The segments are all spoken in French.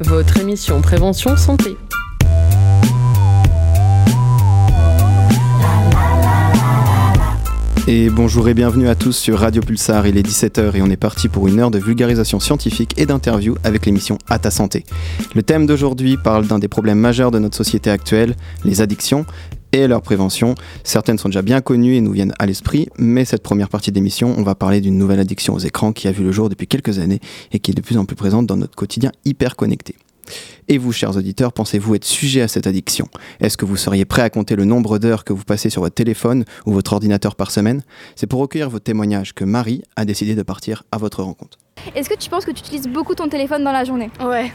Votre émission Prévention Santé. Et bonjour et bienvenue à tous sur Radio Pulsar, il est 17h et on est parti pour une heure de vulgarisation scientifique et d'interview avec l'émission À ta santé. Le thème d'aujourd'hui parle d'un des problèmes majeurs de notre société actuelle, les addictions et leur prévention. Certaines sont déjà bien connues et nous viennent à l'esprit, mais cette première partie d'émission, on va parler d'une nouvelle addiction aux écrans qui a vu le jour depuis quelques années et qui est de plus en plus présente dans notre quotidien hyper connecté. Et vous, chers auditeurs, pensez-vous être sujet à cette addiction? Est-ce que vous seriez prêt à compter le nombre d'heures que vous passez sur votre téléphone ou votre ordinateur par semaine? C'est pour recueillir vos témoignages que Marie a décidé de partir à votre rencontre. Est-ce que tu penses que tu utilises beaucoup ton téléphone dans la journée? Ouais.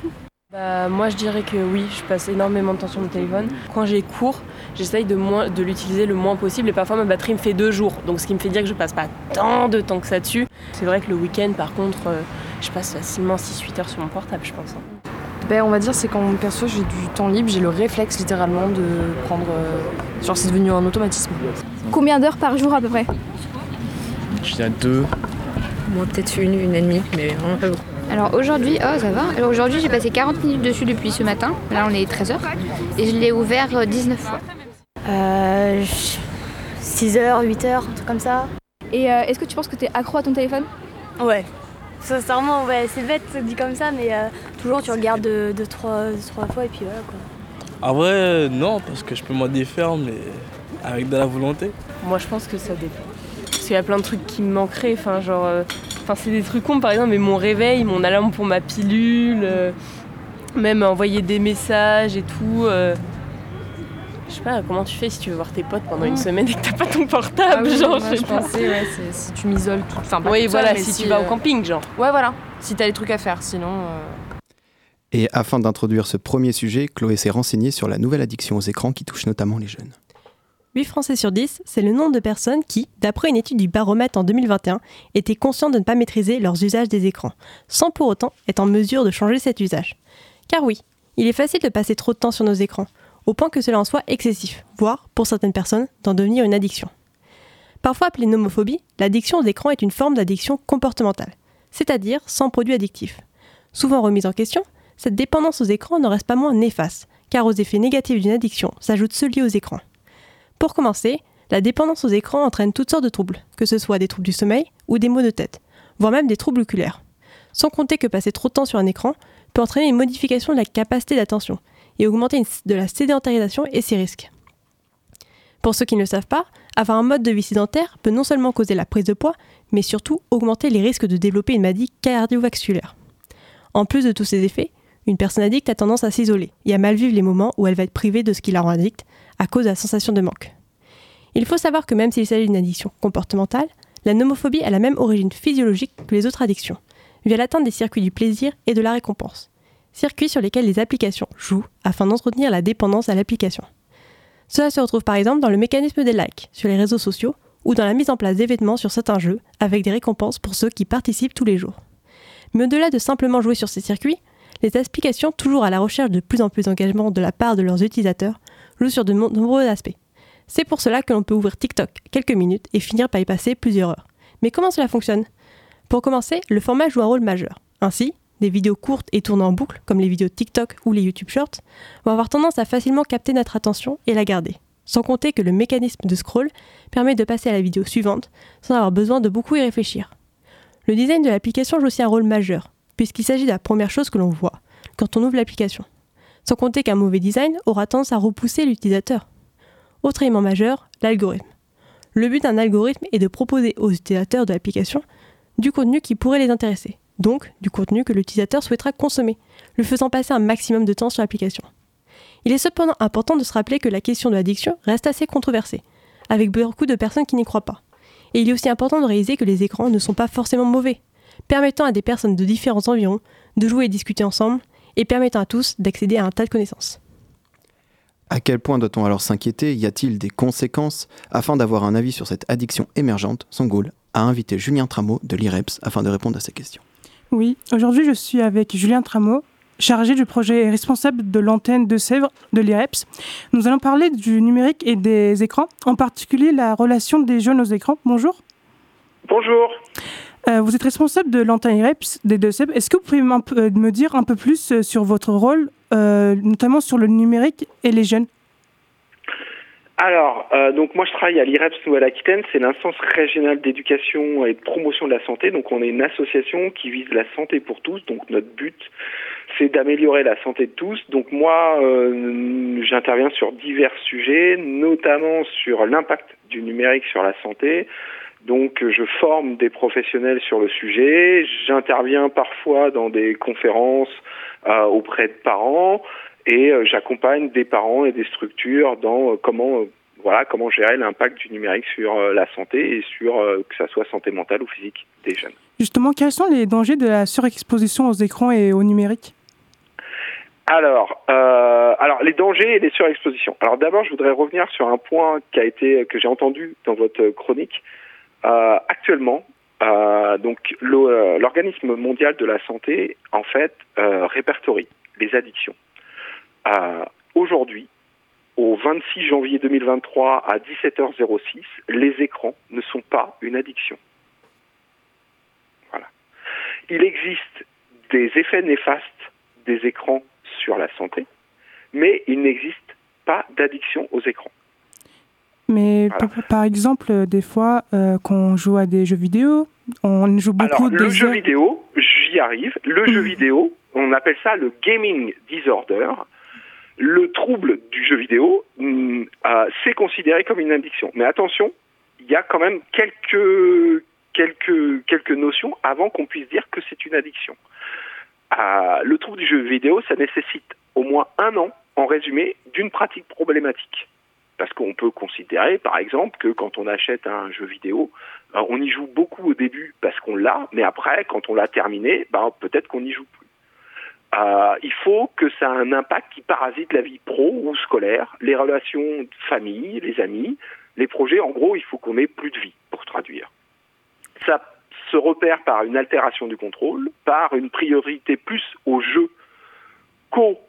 Bah, moi je dirais que oui, je passe énormément de temps sur mon téléphone. Quand j'ai cours, j'essaye de, de l'utiliser le moins possible et parfois ma batterie me fait deux jours. Donc ce qui me fait dire que je passe pas tant de temps que ça dessus. C'est vrai que le week-end par contre, euh, je passe facilement 6-8 heures sur mon portable je pense. Hein. Ben, on va dire c'est quand perso j'ai du temps libre, j'ai le réflexe littéralement de prendre. Euh, genre c'est devenu un automatisme. Combien d'heures par jour à peu près? Je dirais deux. Moi peut-être une, une et demie, mais vraiment pas beaucoup. Alors aujourd'hui, oh ça va. Alors aujourd'hui j'ai passé 40 minutes dessus depuis ce matin. Là on est 13h. Et je l'ai ouvert 19 fois. Euh, 6 h 8 h un truc comme ça. Et euh, est-ce que tu penses que tu es accro à ton téléphone? Ouais, Sincèrement, ouais, c'est bête dit comme ça, mais euh, toujours tu regardes deux, trois, trois fois et puis voilà quoi. Ah ouais, non, parce que je peux m'en défaire, mais avec de la volonté. Moi je pense que ça dépend. Parce qu'il y a plein de trucs qui me manqueraient, enfin genre. Euh, enfin c'est des trucs cons par exemple, mais mon réveil, mon alarme pour ma pilule, euh, même envoyer des messages et tout. Je sais pas, comment tu fais si tu veux voir tes potes pendant une semaine et que t'as pas ton portable, ah genre, je, pensais, ouais, si tu m'isoles tout. Enfin, oui, voilà, si, tu vas au euh, camping, genre. Ouais, voilà. Si t'as des trucs à faire, sinon. Euh. Et afin d'introduire ce premier sujet, Chloé s'est renseignée sur la nouvelle addiction aux écrans qui touche notamment les jeunes. 8 Français sur 10, c'est le nombre de personnes qui, d'après une étude du baromètre en 2021, étaient conscients de ne pas maîtriser leurs usages des écrans, sans pour autant être en mesure de changer cet usage. Car oui, il est facile de passer trop de temps sur nos écrans au point que cela en soit excessif, voire, pour certaines personnes, d'en devenir une addiction. Parfois appelée nomophobie, l'addiction aux écrans est une forme d'addiction comportementale, c'est-à-dire sans produit addictif. Souvent remise en question, cette dépendance aux écrans ne reste pas moins néfaste, car aux effets négatifs d'une addiction s'ajoutent ceux liés aux écrans. Pour commencer, la dépendance aux écrans entraîne toutes sortes de troubles, que ce soit des troubles du sommeil ou des maux de tête, voire même des troubles oculaires. Sans compter que passer trop de temps sur un écran peut entraîner une modification de la capacité d'attention, et augmenter de la sédentarisation et ses risques. Pour ceux qui ne le savent pas, avoir un mode de vie sédentaire peut non seulement causer la prise de poids, mais surtout augmenter les risques de développer une maladie cardiovasculaire. En plus de tous ces effets, une personne addicte a tendance à s'isoler et à mal vivre les moments où elle va être privée de ce qui la rend addicte à cause de la sensation de manque. Il faut savoir que même s'il s'agit d'une addiction comportementale, la nomophobie a la même origine physiologique que les autres addictions, via l'atteinte des circuits du plaisir et de la récompense circuits sur lesquels les applications jouent afin d'entretenir la dépendance à l'application. Cela se retrouve par exemple dans le mécanisme des likes sur les réseaux sociaux ou dans la mise en place d'événements sur certains jeux avec des récompenses pour ceux qui participent tous les jours. Mais au-delà de simplement jouer sur ces circuits, les applications, toujours à la recherche de plus en plus d'engagement de la part de leurs utilisateurs, jouent sur de nombreux aspects. C'est pour cela que l'on peut ouvrir TikTok quelques minutes et finir par y passer plusieurs heures. Mais comment cela fonctionne? Pour commencer, le format joue un rôle majeur. Ainsi, des vidéos courtes et tournées en boucle, comme les vidéos TikTok ou les YouTube Shorts, vont avoir tendance à facilement capter notre attention et la garder. Sans compter que le mécanisme de scroll permet de passer à la vidéo suivante sans avoir besoin de beaucoup y réfléchir. Le design de l'application joue aussi un rôle majeur, puisqu'il s'agit de la première chose que l'on voit quand on ouvre l'application. Sans compter qu'un mauvais design aura tendance à repousser l'utilisateur. Autre élément majeur, l'algorithme. Le but d'un algorithme est de proposer aux utilisateurs de l'application du contenu qui pourrait les intéresser, donc du contenu que l'utilisateur souhaitera consommer, le faisant passer un maximum de temps sur l'application. Il est cependant important de se rappeler que la question de l'addiction reste assez controversée, avec beaucoup de personnes qui n'y croient pas. Et il est aussi important de réaliser que les écrans ne sont pas forcément mauvais, permettant à des personnes de différents environs de jouer et discuter ensemble, et permettant à tous d'accéder à un tas de connaissances. À quel point doit-on alors s'inquiéter? Y a-t-il des conséquences? Afin d'avoir un avis sur cette addiction émergente, son goal a invité Julien Trameau de l'IREPS afin de répondre à ces questions. Oui, aujourd'hui je suis avec Julien Trameau, chargé du projet et responsable de l'antenne de Sèvres de l'IREPS. Nous allons parler du numérique et des écrans, en particulier la relation des jeunes aux écrans. Bonjour. Bonjour. Euh, vous êtes responsable de l'antenne IREPS des deux CEP. Est-ce que vous pouvez euh, me dire un peu plus euh, sur votre rôle, notamment sur le numérique et les jeunes? Alors, donc moi je travaille à l'IREPS Nouvelle-Aquitaine, c'est l'instance régionale d'éducation et de promotion de la santé. Donc on est une association qui vise la santé pour tous. Donc notre but, c'est d'améliorer la santé de tous. Donc moi, j'interviens sur divers sujets, notamment sur l'impact du numérique sur la santé. Donc je forme des professionnels sur le sujet. J'interviens parfois dans des conférences euh, auprès de parents et euh, j'accompagne des parents et des structures dans euh, comment voilà comment gérer l'impact du numérique sur la santé et sur que ça soit santé mentale ou physique des jeunes. Justement, quels sont les dangers de la surexposition aux écrans et au numérique? Alors, euh, alors les dangers et les surexpositions. Alors d'abord, je voudrais revenir sur un point qui a été que j'ai entendu dans votre chronique. Euh, actuellement, euh, donc euh, l'organisme mondial de la santé en fait répertorie les addictions. Aujourd'hui, au 26 janvier 2023 à 17h06, les écrans ne sont pas une addiction. Voilà. Il existe des effets néfastes des écrans sur la santé, mais il n'existe pas d'addiction aux écrans. Mais par exemple, euh, des fois, euh, quand on joue à des jeux vidéo, on joue beaucoup Alors, le des jeu heures- vidéo, j'y arrive. Le jeu vidéo, on appelle ça le gaming disorder. Le trouble du jeu vidéo, hum, euh, c'est considéré comme une addiction. Mais attention, il y a quand même quelques, quelques, quelques notions avant qu'on puisse dire que c'est une addiction. Euh, le trouble du jeu vidéo, ça nécessite au moins un an, en résumé, d'une pratique problématique. Parce qu'on peut considérer, par exemple, que quand on achète un jeu vidéo, euh, on y joue beaucoup au début parce qu'on l'a, mais après, quand on l'a terminé, ben, peut-être qu'on n'y joue plus. Euh, il faut que ça ait un impact qui parasite la vie pro ou scolaire, les relations de famille, les amis, les projets. En gros, il faut qu'on ait plus de vie, pour traduire. Ça se repère par une altération du contrôle, par une priorité plus au jeu qu'au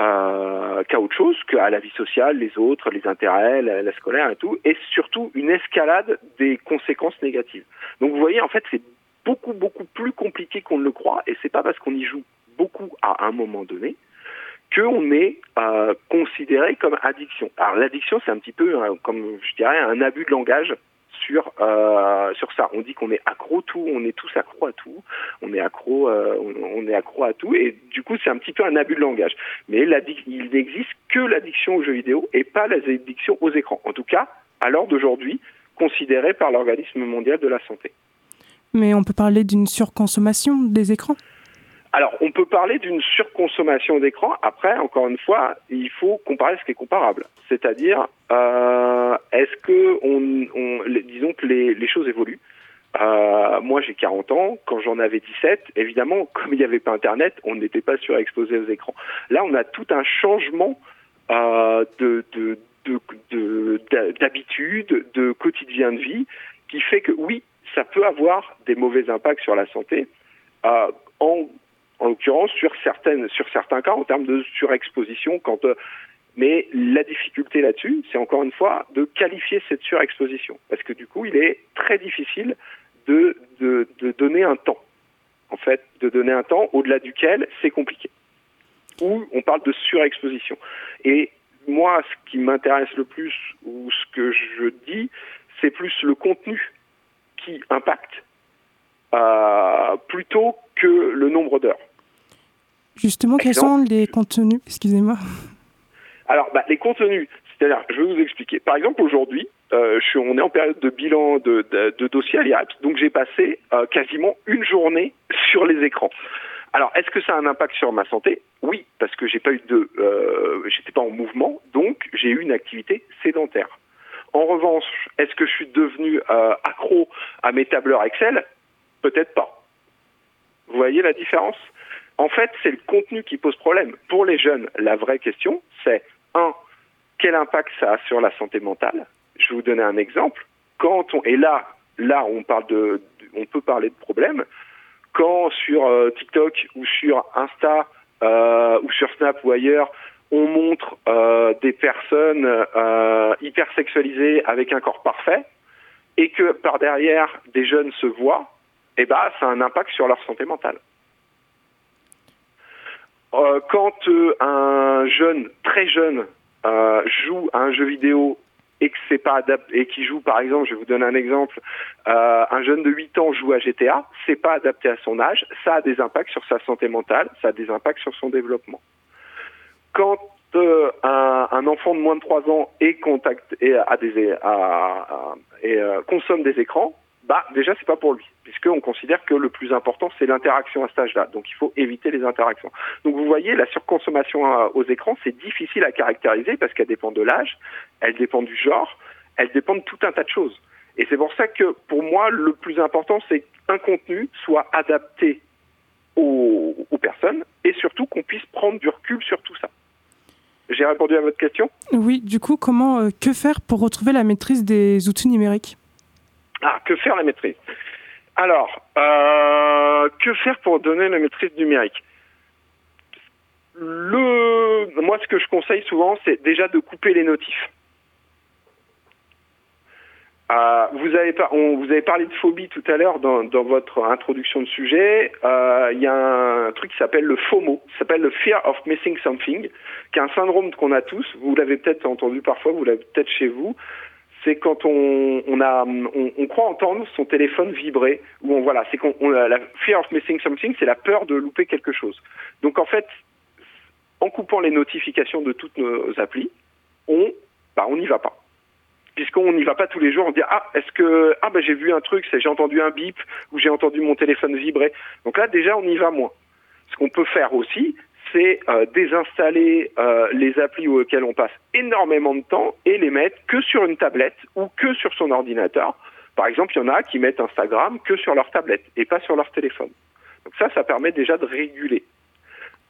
euh, qu'à autre chose, qu'à la vie sociale, les autres, les intérêts, la, la scolaire et tout, et surtout une escalade des conséquences négatives. Donc vous voyez, en fait, c'est beaucoup, beaucoup plus compliqué qu'on ne le croit, et c'est pas parce qu'on y joue beaucoup à un moment donné qu'on est euh, considéré comme addiction. Alors l'addiction, c'est un petit peu, euh, comme je dirais, un abus de langage sur euh, sur ça. On dit qu'on est accro tout, on est tous accro à tout, on est accro, euh, on, est accro à tout, et du coup c'est un petit peu un abus de langage. Mais il n'existe que l'addiction aux jeux vidéo et pas l'addiction aux écrans. En tout cas, à l'heure d'aujourd'hui, considérée par l'organisme mondial de la santé. Mais on peut parler d'une surconsommation des écrans? Alors, on peut parler d'une surconsommation d'écran. Après, encore une fois, il faut comparer ce qui est comparable. C'est-à-dire, euh, est-ce que, on, on- disons que les, les choses évoluent. Euh, moi, j'ai 40 ans. Quand j'en avais 17, évidemment, comme il n'y avait pas Internet, on n'était pas surexposé aux écrans. Là, on a tout un changement euh, de, de, de, de- d'habitude, de quotidien de vie, qui fait que oui, ça peut avoir des mauvais impacts sur la santé. Euh, en, en l'occurrence sur certaines sur certains cas en termes de surexposition quand euh, mais la difficulté là-dessus c'est encore une fois de qualifier cette surexposition. Parce que du coup il est très difficile de, de, de donner un temps. En fait de donner un temps au-delà duquel c'est compliqué. Ou on parle de surexposition. Et moi ce qui m'intéresse le plus ou ce que je dis c'est plus le contenu qui impacte euh, plutôt que le nombre d'heures. Justement, quels sont les contenus Excusez-moi. Alors, bah, les contenus, c'est-à-dire, je vais vous expliquer. Par exemple, aujourd'hui, euh, je suis, on est en période de bilan de, de, de dossier à l'IRAPS, donc j'ai passé euh, quasiment une journée sur les écrans. Alors, est-ce que ça a un impact sur ma santé? Oui, parce que j'ai pas eu de, euh, j'étais pas en mouvement, donc j'ai eu une activité sédentaire. En revanche, est-ce que je suis devenu accro à mes tableurs Excel? Peut-être pas. Vous voyez la différence? En fait, c'est le contenu qui pose problème. Pour les jeunes, la vraie question, c'est un, quel impact ça a sur la santé mentale? Je vais vous donner un exemple. Quand on et là, là, on parle de, on peut parler de problème. Quand sur euh, TikTok ou sur Insta euh, ou sur Snap ou ailleurs, on montre euh, des personnes euh, hyper sexualisées avec un corps parfait et que par derrière des jeunes se voient eh ben, ça a un impact sur leur santé mentale. Euh, quand euh, un jeune, très jeune, euh, joue à un jeu vidéo et que c'est pas adapté et qui joue par exemple, je vous donner un exemple, euh, un jeune de 8 ans joue à GTA, c'est pas adapté à son âge, ça a des impacts sur sa santé mentale, ça a des impacts sur son développement. Quand euh, un, un, enfant de moins de 3 ans est contact et a des à, à, et euh, consomme des écrans, bah déjà c'est pas pour lui, puisqu'on considère que le plus important c'est l'interaction à cet âge-là, donc il faut éviter les interactions. Donc vous voyez, la surconsommation aux écrans c'est difficile à caractériser parce qu'elle dépend de l'âge, elle dépend du genre, elle dépend de tout un tas de choses. Et c'est pour ça que pour moi le plus important c'est qu'un contenu soit adapté aux, personnes et surtout qu'on puisse prendre du recul sur tout ça. J'ai répondu à votre question? Oui, du coup, comment, euh, que faire pour retrouver la maîtrise des outils numériques? Ah, que faire la maîtrise? Alors, euh, que faire pour donner la maîtrise numérique? Moi, ce que je conseille souvent, c'est déjà de couper les notifs. Euh, vous, avez parlé de phobie tout à l'heure dans, dans, votre introduction de sujet. Euh, il y a un truc qui s'appelle le FOMO, qui s'appelle le Fear of Missing Something, qui est un syndrome qu'on a tous. Vous l'avez peut-être entendu parfois, vous l'avez peut-être chez vous c'est quand on, on a, on, croit entendre son téléphone vibrer, ou on voilà, c'est qu'on la fear of missing something, c'est la peur de louper quelque chose. Donc en fait, en coupant les notifications de toutes nos applis, on, bah, on n'y va pas. Puisqu'on n'y va pas tous les jours, on dit ah est-ce que ah bah j'ai vu un truc, j'ai entendu un bip ou j'ai entendu mon téléphone vibrer. Donc là déjà on y va moins. Ce qu'on peut faire aussi, c'est euh, désinstaller euh, les applis auxquelles on passe énormément de temps et les mettre que sur une tablette ou que sur son ordinateur. Par exemple, il y en a qui mettent Instagram que sur leur tablette et pas sur leur téléphone. Donc ça, ça permet déjà de réguler.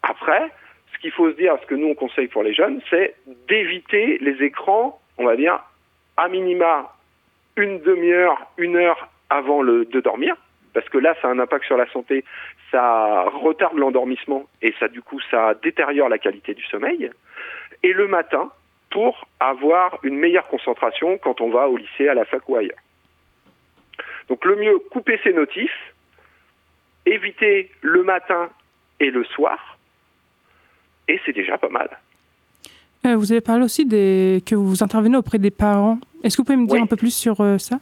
Après, ce qu'il faut se dire, ce que nous on conseille pour les jeunes, c'est d'éviter les écrans, on va dire, à minima une demi-heure, une heure avant de dormir, parce que là, ça a un impact sur la santé, ça retarde l'endormissement et ça, du coup, ça détériore la qualité du sommeil. Et le matin, pour avoir une meilleure concentration quand on va au lycée, à la fac ou ailleurs. Donc le mieux, couper ses notifs, éviter le matin et le soir, et c'est déjà pas mal. Euh, vous avez parlé aussi des... que vous intervenez auprès des parents. Est-ce que vous pouvez me dire oui. un peu plus sur euh, ça?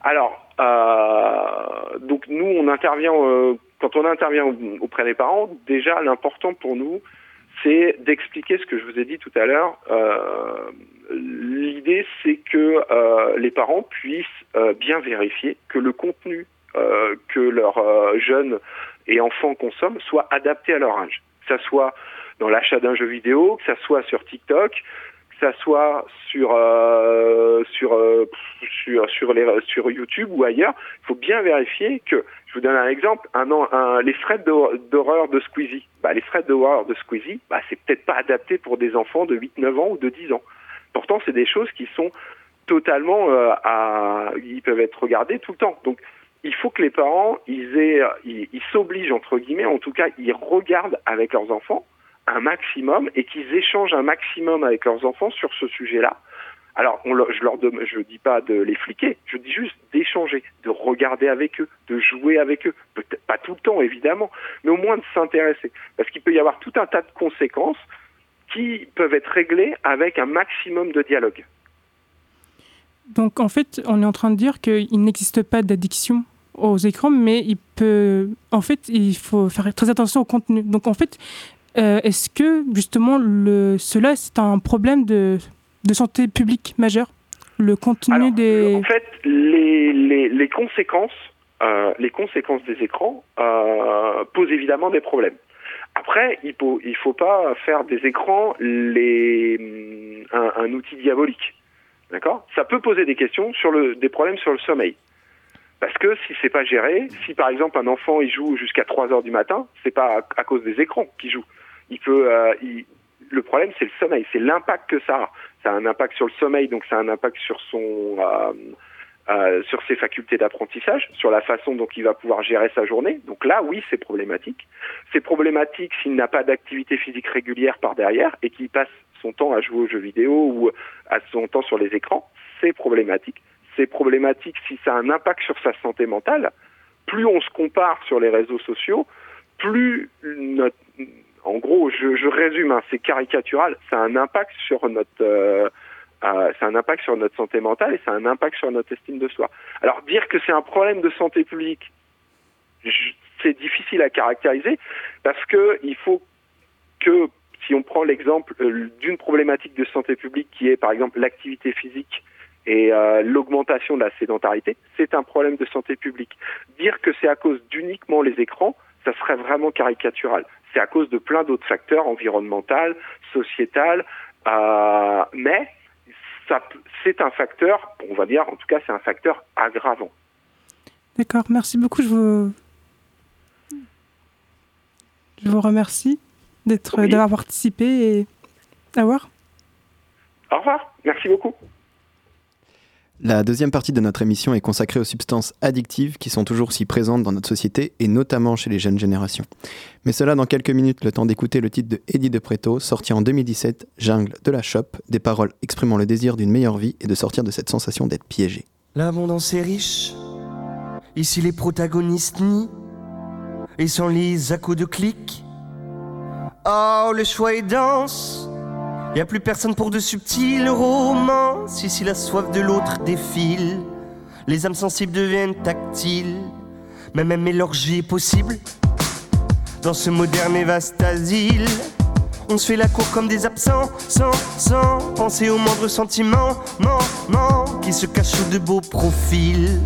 Alors, euh, donc nous, on intervient euh, quand on intervient auprès des parents. Déjà, l'important pour nous, c'est d'expliquer ce que je vous ai dit tout à l'heure. Euh, L'idée, c'est que euh, les parents puissent bien vérifier que le contenu que leurs jeunes et enfants consomment soit adapté à leur âge. Que ça soit dans l'achat d'un jeu vidéo, que ça soit sur TikTok, ça sur euh, sur, euh, sur sur les sur YouTube ou ailleurs, il faut bien vérifier que je vous donne un exemple, les threads d'horreur de Squeezie. Bah, les threads d'horreur de Squeezie, bah, c'est peut-être pas adapté pour des enfants de 8 9 ans ou de 10 ans. Pourtant, c'est des choses qui sont totalement euh, ils peuvent être regardés tout le temps. Donc il faut que les parents ils s'obligent entre guillemets en tout cas ils regardent avec leurs enfants un maximum et qu'ils échangent un maximum avec leurs enfants sur ce sujet-là. Alors, je leur dis pas de les fliquer, je dis juste d'échanger, de regarder avec eux, de jouer avec eux. Peut-être pas tout le temps, évidemment, mais au moins de s'intéresser. Parce qu'il peut y avoir tout un tas de conséquences qui peuvent être réglées avec un maximum de dialogue. Donc, en fait, on est en train de dire qu'il n'existe pas d'addiction aux écrans, mais il peut, en fait, il faut faire très attention au contenu. Donc, en fait, euh, est-ce que justement le, cela c'est un problème de, de, santé publique majeur? Le contenu Alors, des. En fait, les, les, les conséquences, euh, les conséquences des écrans euh, posent évidemment des problèmes. Après, il faut, il faut pas faire des écrans les, un, un outil diabolique. D'accord? Ça peut poser des questions sur le, des problèmes sur le sommeil. Parce que si c'est pas géré, si par exemple un enfant il joue jusqu'à 3 heures du matin, c'est pas à, à, cause des écrans qu'il joue. Il peut, euh, il, le problème c'est le sommeil, c'est l'impact que ça a. Ça a un impact sur le sommeil, donc ça a un impact sur son, euh, euh, sur ses facultés d'apprentissage, sur la façon dont il va pouvoir gérer sa journée. Donc là, oui, c'est problématique. C'est problématique s'il n'a pas d'activité physique régulière par derrière et qu'il passe son temps à jouer aux jeux vidéo ou à son temps sur les écrans. C'est problématique c'est problématique si ça a un impact sur sa santé mentale, plus on se compare sur les réseaux sociaux, plus notre, en gros, je, résume, hein, c'est caricatural, ça a un impact sur notre, euh, euh, impact sur notre santé mentale et ça a un impact sur notre estime de soi. Alors dire que c'est un problème de santé publique, c'est difficile à caractériser parce que il faut que si on prend l'exemple euh, d'une problématique de santé publique qui est par exemple l'activité physique et l'augmentation de la sédentarité, c'est un problème de santé publique. Dire que c'est à cause d'uniquement les écrans, ça serait vraiment caricatural. C'est à cause de plein d'autres facteurs environnemental, sociétal, euh, mais c'est un facteur, on va dire, en tout cas, c'est un facteur aggravant. D'accord, merci beaucoup. Je vous, je vous remercie d'être, Oui. d'avoir participé et au revoir. Au revoir, merci beaucoup. La deuxième partie de notre émission est consacrée aux substances addictives qui sont toujours si présentes dans notre société et notamment chez les jeunes générations. Mais cela dans quelques minutes, le temps d'écouter le titre de Eddie de Preto, sorti en 2017, Jungle de la Shop, des paroles exprimant le désir d'une meilleure vie et de sortir de cette sensation d'être piégé. L'abondance est riche. Ici les protagonistes nient et s'enlisent à coups de clics. Oh, le choix est dense. Y a plus personne pour de subtils romances. Ici la soif de l'autre défile. Les âmes sensibles deviennent tactiles. Mais même l'orgie est possible. Dans ce moderne et vaste asile. On se fait la cour comme des absents, sans, sans penser au moindre sentiment, man, man, qui se cache sous de beaux profils.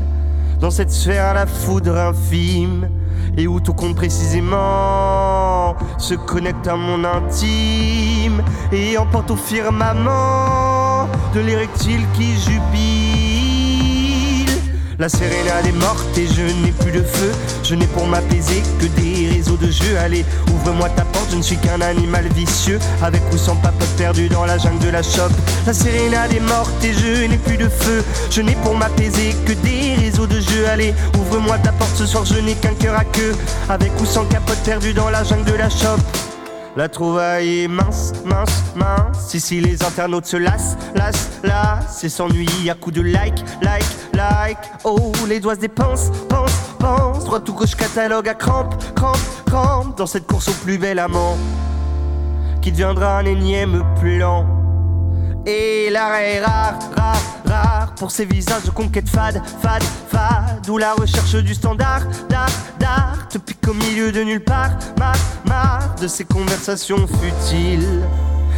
Dans cette sphère à la foudre infime, et où tout compte précisément se connecte à mon intime, et emporte au firmament de l'érectile qui jubile. La sérénade est morte et je n'ai plus de feu. Je n'ai pour m'apaiser que des réseaux de jeux. Allez, ouvre-moi ta porte, je ne suis qu'un animal vicieux. Avec ou sans papote perdu dans la jungle de la shop. La sérénade est morte et je n'ai plus de feu. Je n'ai pour m'apaiser que des réseaux de jeux. Allez, ouvre-moi ta porte ce soir, je n'ai qu'un cœur à queue. Avec ou sans capote perdu dans la jungle de la shop. La trouvaille est mince, mince, mince. Ici les internautes se lassent, lassent, lassent et s'ennuient à coups de like, like, like. Oh, les doigts se dépensent, pense, pense. Droite ou gauche catalogue à crampe, crampe, crampe. Dans cette course au plus bel amant, qui deviendra un énième plan. Et l'arrêt est rare, rare, rare Pour ces visages de conquête fade, fade, fade. Où la recherche du standard, d'art, d'art. Te pique au milieu de nulle part, marre, marre De ces conversations futiles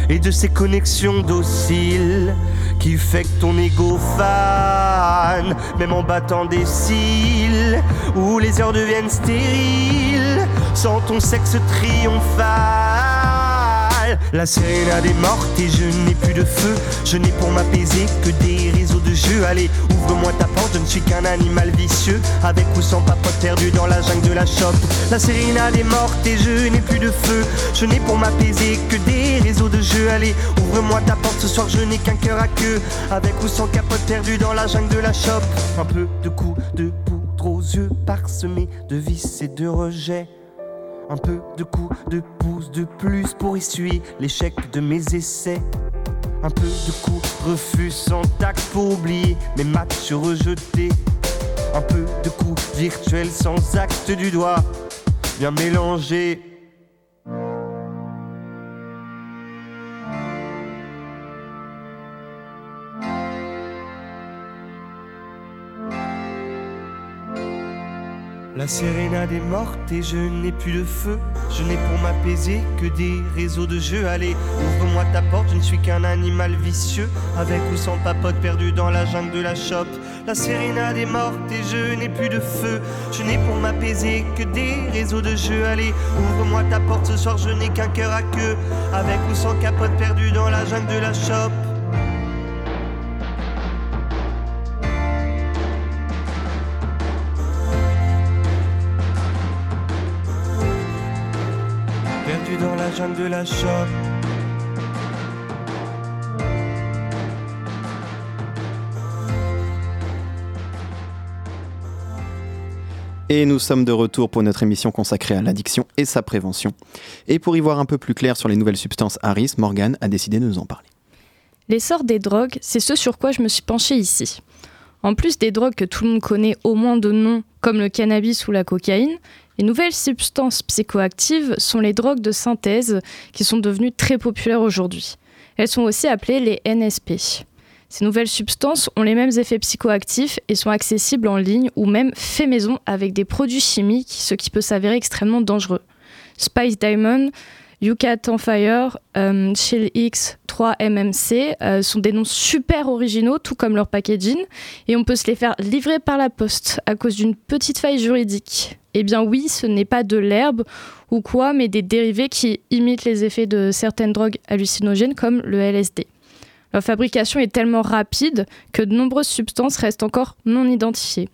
Et de ces connexions dociles Qui fait que ton ego fan. Même en battant des cils Où les heures deviennent stériles. Sans ton sexe triomphal La sérénade est morte et je n'ai plus de feu. Je n'ai pour m'apaiser que des réseaux de jeux. Allez, ouvre-moi ta porte, je ne suis qu'un animal vicieux. Avec ou sans papote perdu dans la jungle de la shop. La sérénade est morte et je n'ai plus de feu. Je n'ai pour m'apaiser que des réseaux de jeux. Allez, ouvre-moi ta porte ce soir, je n'ai qu'un cœur à queue. Avec ou sans capote perdu dans la jungle de la shop. Un peu de coups de poudre aux yeux parsemés de vices et de rejets. Un peu de coups de pouce de plus pour essuyer l'échec de mes essais. Un peu de coups refus sans tact pour oublier mes matchs rejetés. Un peu de coups virtuels sans acte du doigt, bien mélangés. La sérénade est morte et je n'ai plus de feu. Je n'ai pour m'apaiser que des réseaux de jeux. Allez, ouvre-moi ta porte, je ne suis qu'un animal vicieux. Avec ou sans papote perdu dans la jungle de la shop. La sérénade est morte et je n'ai plus de feu. Je n'ai pour m'apaiser que des réseaux de jeux. Allez, ouvre-moi ta porte ce soir, je n'ai qu'un cœur à queue. Avec ou sans capote perdu dans la jungle de la shop. Dans la jungle de la shop. Et nous sommes de retour pour notre émission consacrée à l'addiction et sa prévention. Et pour y voir un peu plus clair sur les nouvelles substances Harris, Morgan a décidé de nous en parler. L'essor des drogues, c'est ce sur quoi je me suis penchée ici. En plus des drogues que tout le monde connaît au moins de nom, comme le cannabis ou la cocaïne, les nouvelles substances psychoactives sont les drogues de synthèse qui sont devenues très populaires aujourd'hui. Elles sont aussi appelées les NSP. Ces nouvelles substances ont les mêmes effets psychoactifs et sont accessibles en ligne ou même fait maison avec des produits chimiques, ce qui peut s'avérer extrêmement dangereux. Spice Diamond, On Fire, euh, Chill X, 3MMC euh, sont des noms super originaux, tout comme leur packaging, et on peut se les faire livrer par la poste à cause d'une petite faille juridique. Eh bien oui, ce n'est pas de l'herbe ou quoi, mais des dérivés qui imitent les effets de certaines drogues hallucinogènes comme le LSD. Leur fabrication est tellement rapide que de nombreuses substances restent encore non identifiées.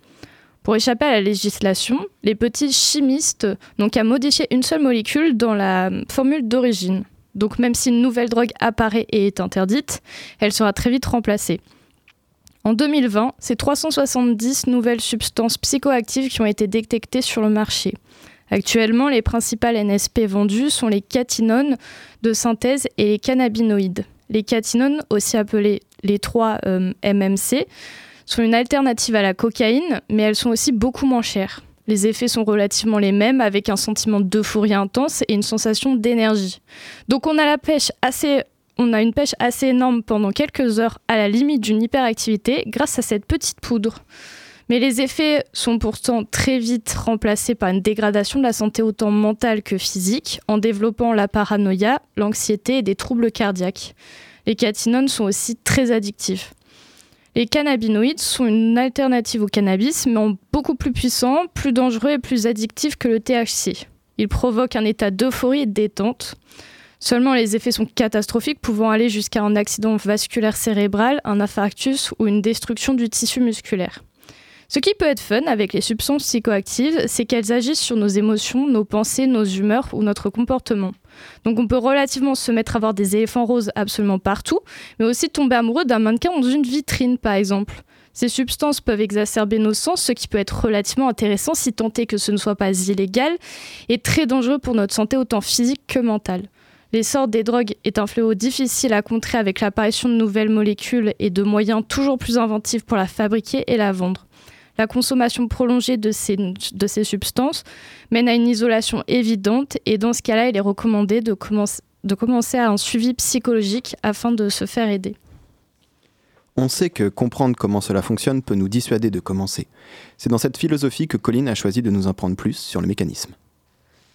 Pour échapper à la législation, les petits chimistes n'ont qu'à modifier une seule molécule dans la formule d'origine. Donc même si une nouvelle drogue apparaît et est interdite, elle sera très vite remplacée. En 2020, c'est 370 nouvelles substances psychoactives qui ont été détectées sur le marché. Actuellement, les principales NSP vendues sont les catinones de synthèse et les cannabinoïdes. Les catinones, aussi appelées les 3 euh, MMC, sont une alternative à la cocaïne, mais elles sont aussi beaucoup moins chères. Les effets sont relativement les mêmes, avec un sentiment d'euphorie intense et une sensation d'énergie. Donc on a la pêche assez on a une pêche assez énorme pendant quelques heures à la limite d'une hyperactivité grâce à cette petite poudre. Mais les effets sont pourtant très vite remplacés par une dégradation de la santé autant mentale que physique, en développant la paranoïa, l'anxiété et des troubles cardiaques. Les catinones sont aussi très addictifs. Les cannabinoïdes sont une alternative au cannabis, mais en beaucoup plus puissant, plus dangereux et plus addictif que le THC. Ils provoquent un état d'euphorie et de détente. Seulement, les effets sont catastrophiques, pouvant aller jusqu'à un accident vasculaire cérébral, un infarctus ou une destruction du tissu musculaire. Ce qui peut être fun avec les substances psychoactives, c'est qu'elles agissent sur nos émotions, nos pensées, nos humeurs ou notre comportement. Donc on peut relativement se mettre à voir des éléphants roses absolument partout, mais aussi tomber amoureux d'un mannequin dans une vitrine par exemple. Ces substances peuvent exacerber nos sens, ce qui peut être relativement intéressant si tant est que ce ne soit pas illégal, et très dangereux pour notre santé autant physique que mentale. L'essor des drogues est un fléau difficile à contrer avec l'apparition de nouvelles molécules et de moyens toujours plus inventifs pour la fabriquer et la vendre. La consommation prolongée de ces, de ces substances mène à une isolation évidente et dans ce cas-là, il est recommandé de, commencer, de commencer à un suivi psychologique afin de se faire aider. On sait que comprendre comment cela fonctionne peut nous dissuader de commencer. C'est dans cette philosophie que Colline a choisi de nous en prendre plus sur le mécanisme.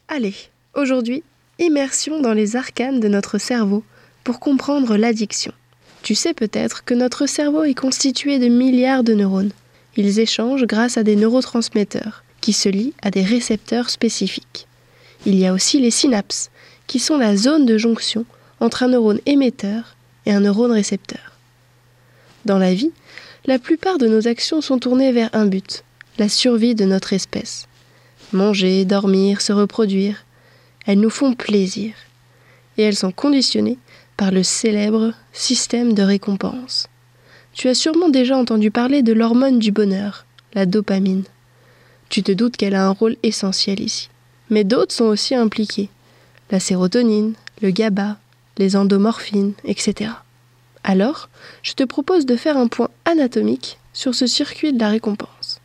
Allez, aujourd'hui, immersion dans les arcanes de notre cerveau pour comprendre l'addiction. Tu sais peut-être que notre cerveau est constitué de milliards de neurones. Ils échangent grâce à des neurotransmetteurs qui se lient à des récepteurs spécifiques. Il y a aussi les synapses, qui sont la zone de jonction entre un neurone émetteur et un neurone récepteur. Dans la vie, la plupart de nos actions sont tournées vers un but, la survie de notre espèce. Manger, dormir, se reproduire. Elles nous font plaisir. Et elles sont conditionnées par le célèbre système de récompense. Tu as sûrement déjà entendu parler de l'hormone du bonheur, la dopamine. Tu te doutes qu'elle a un rôle essentiel ici. Mais d'autres sont aussi impliqués. La sérotonine, le GABA, les endomorphines, etc. Alors, je te propose de faire un point anatomique sur ce circuit de la récompense.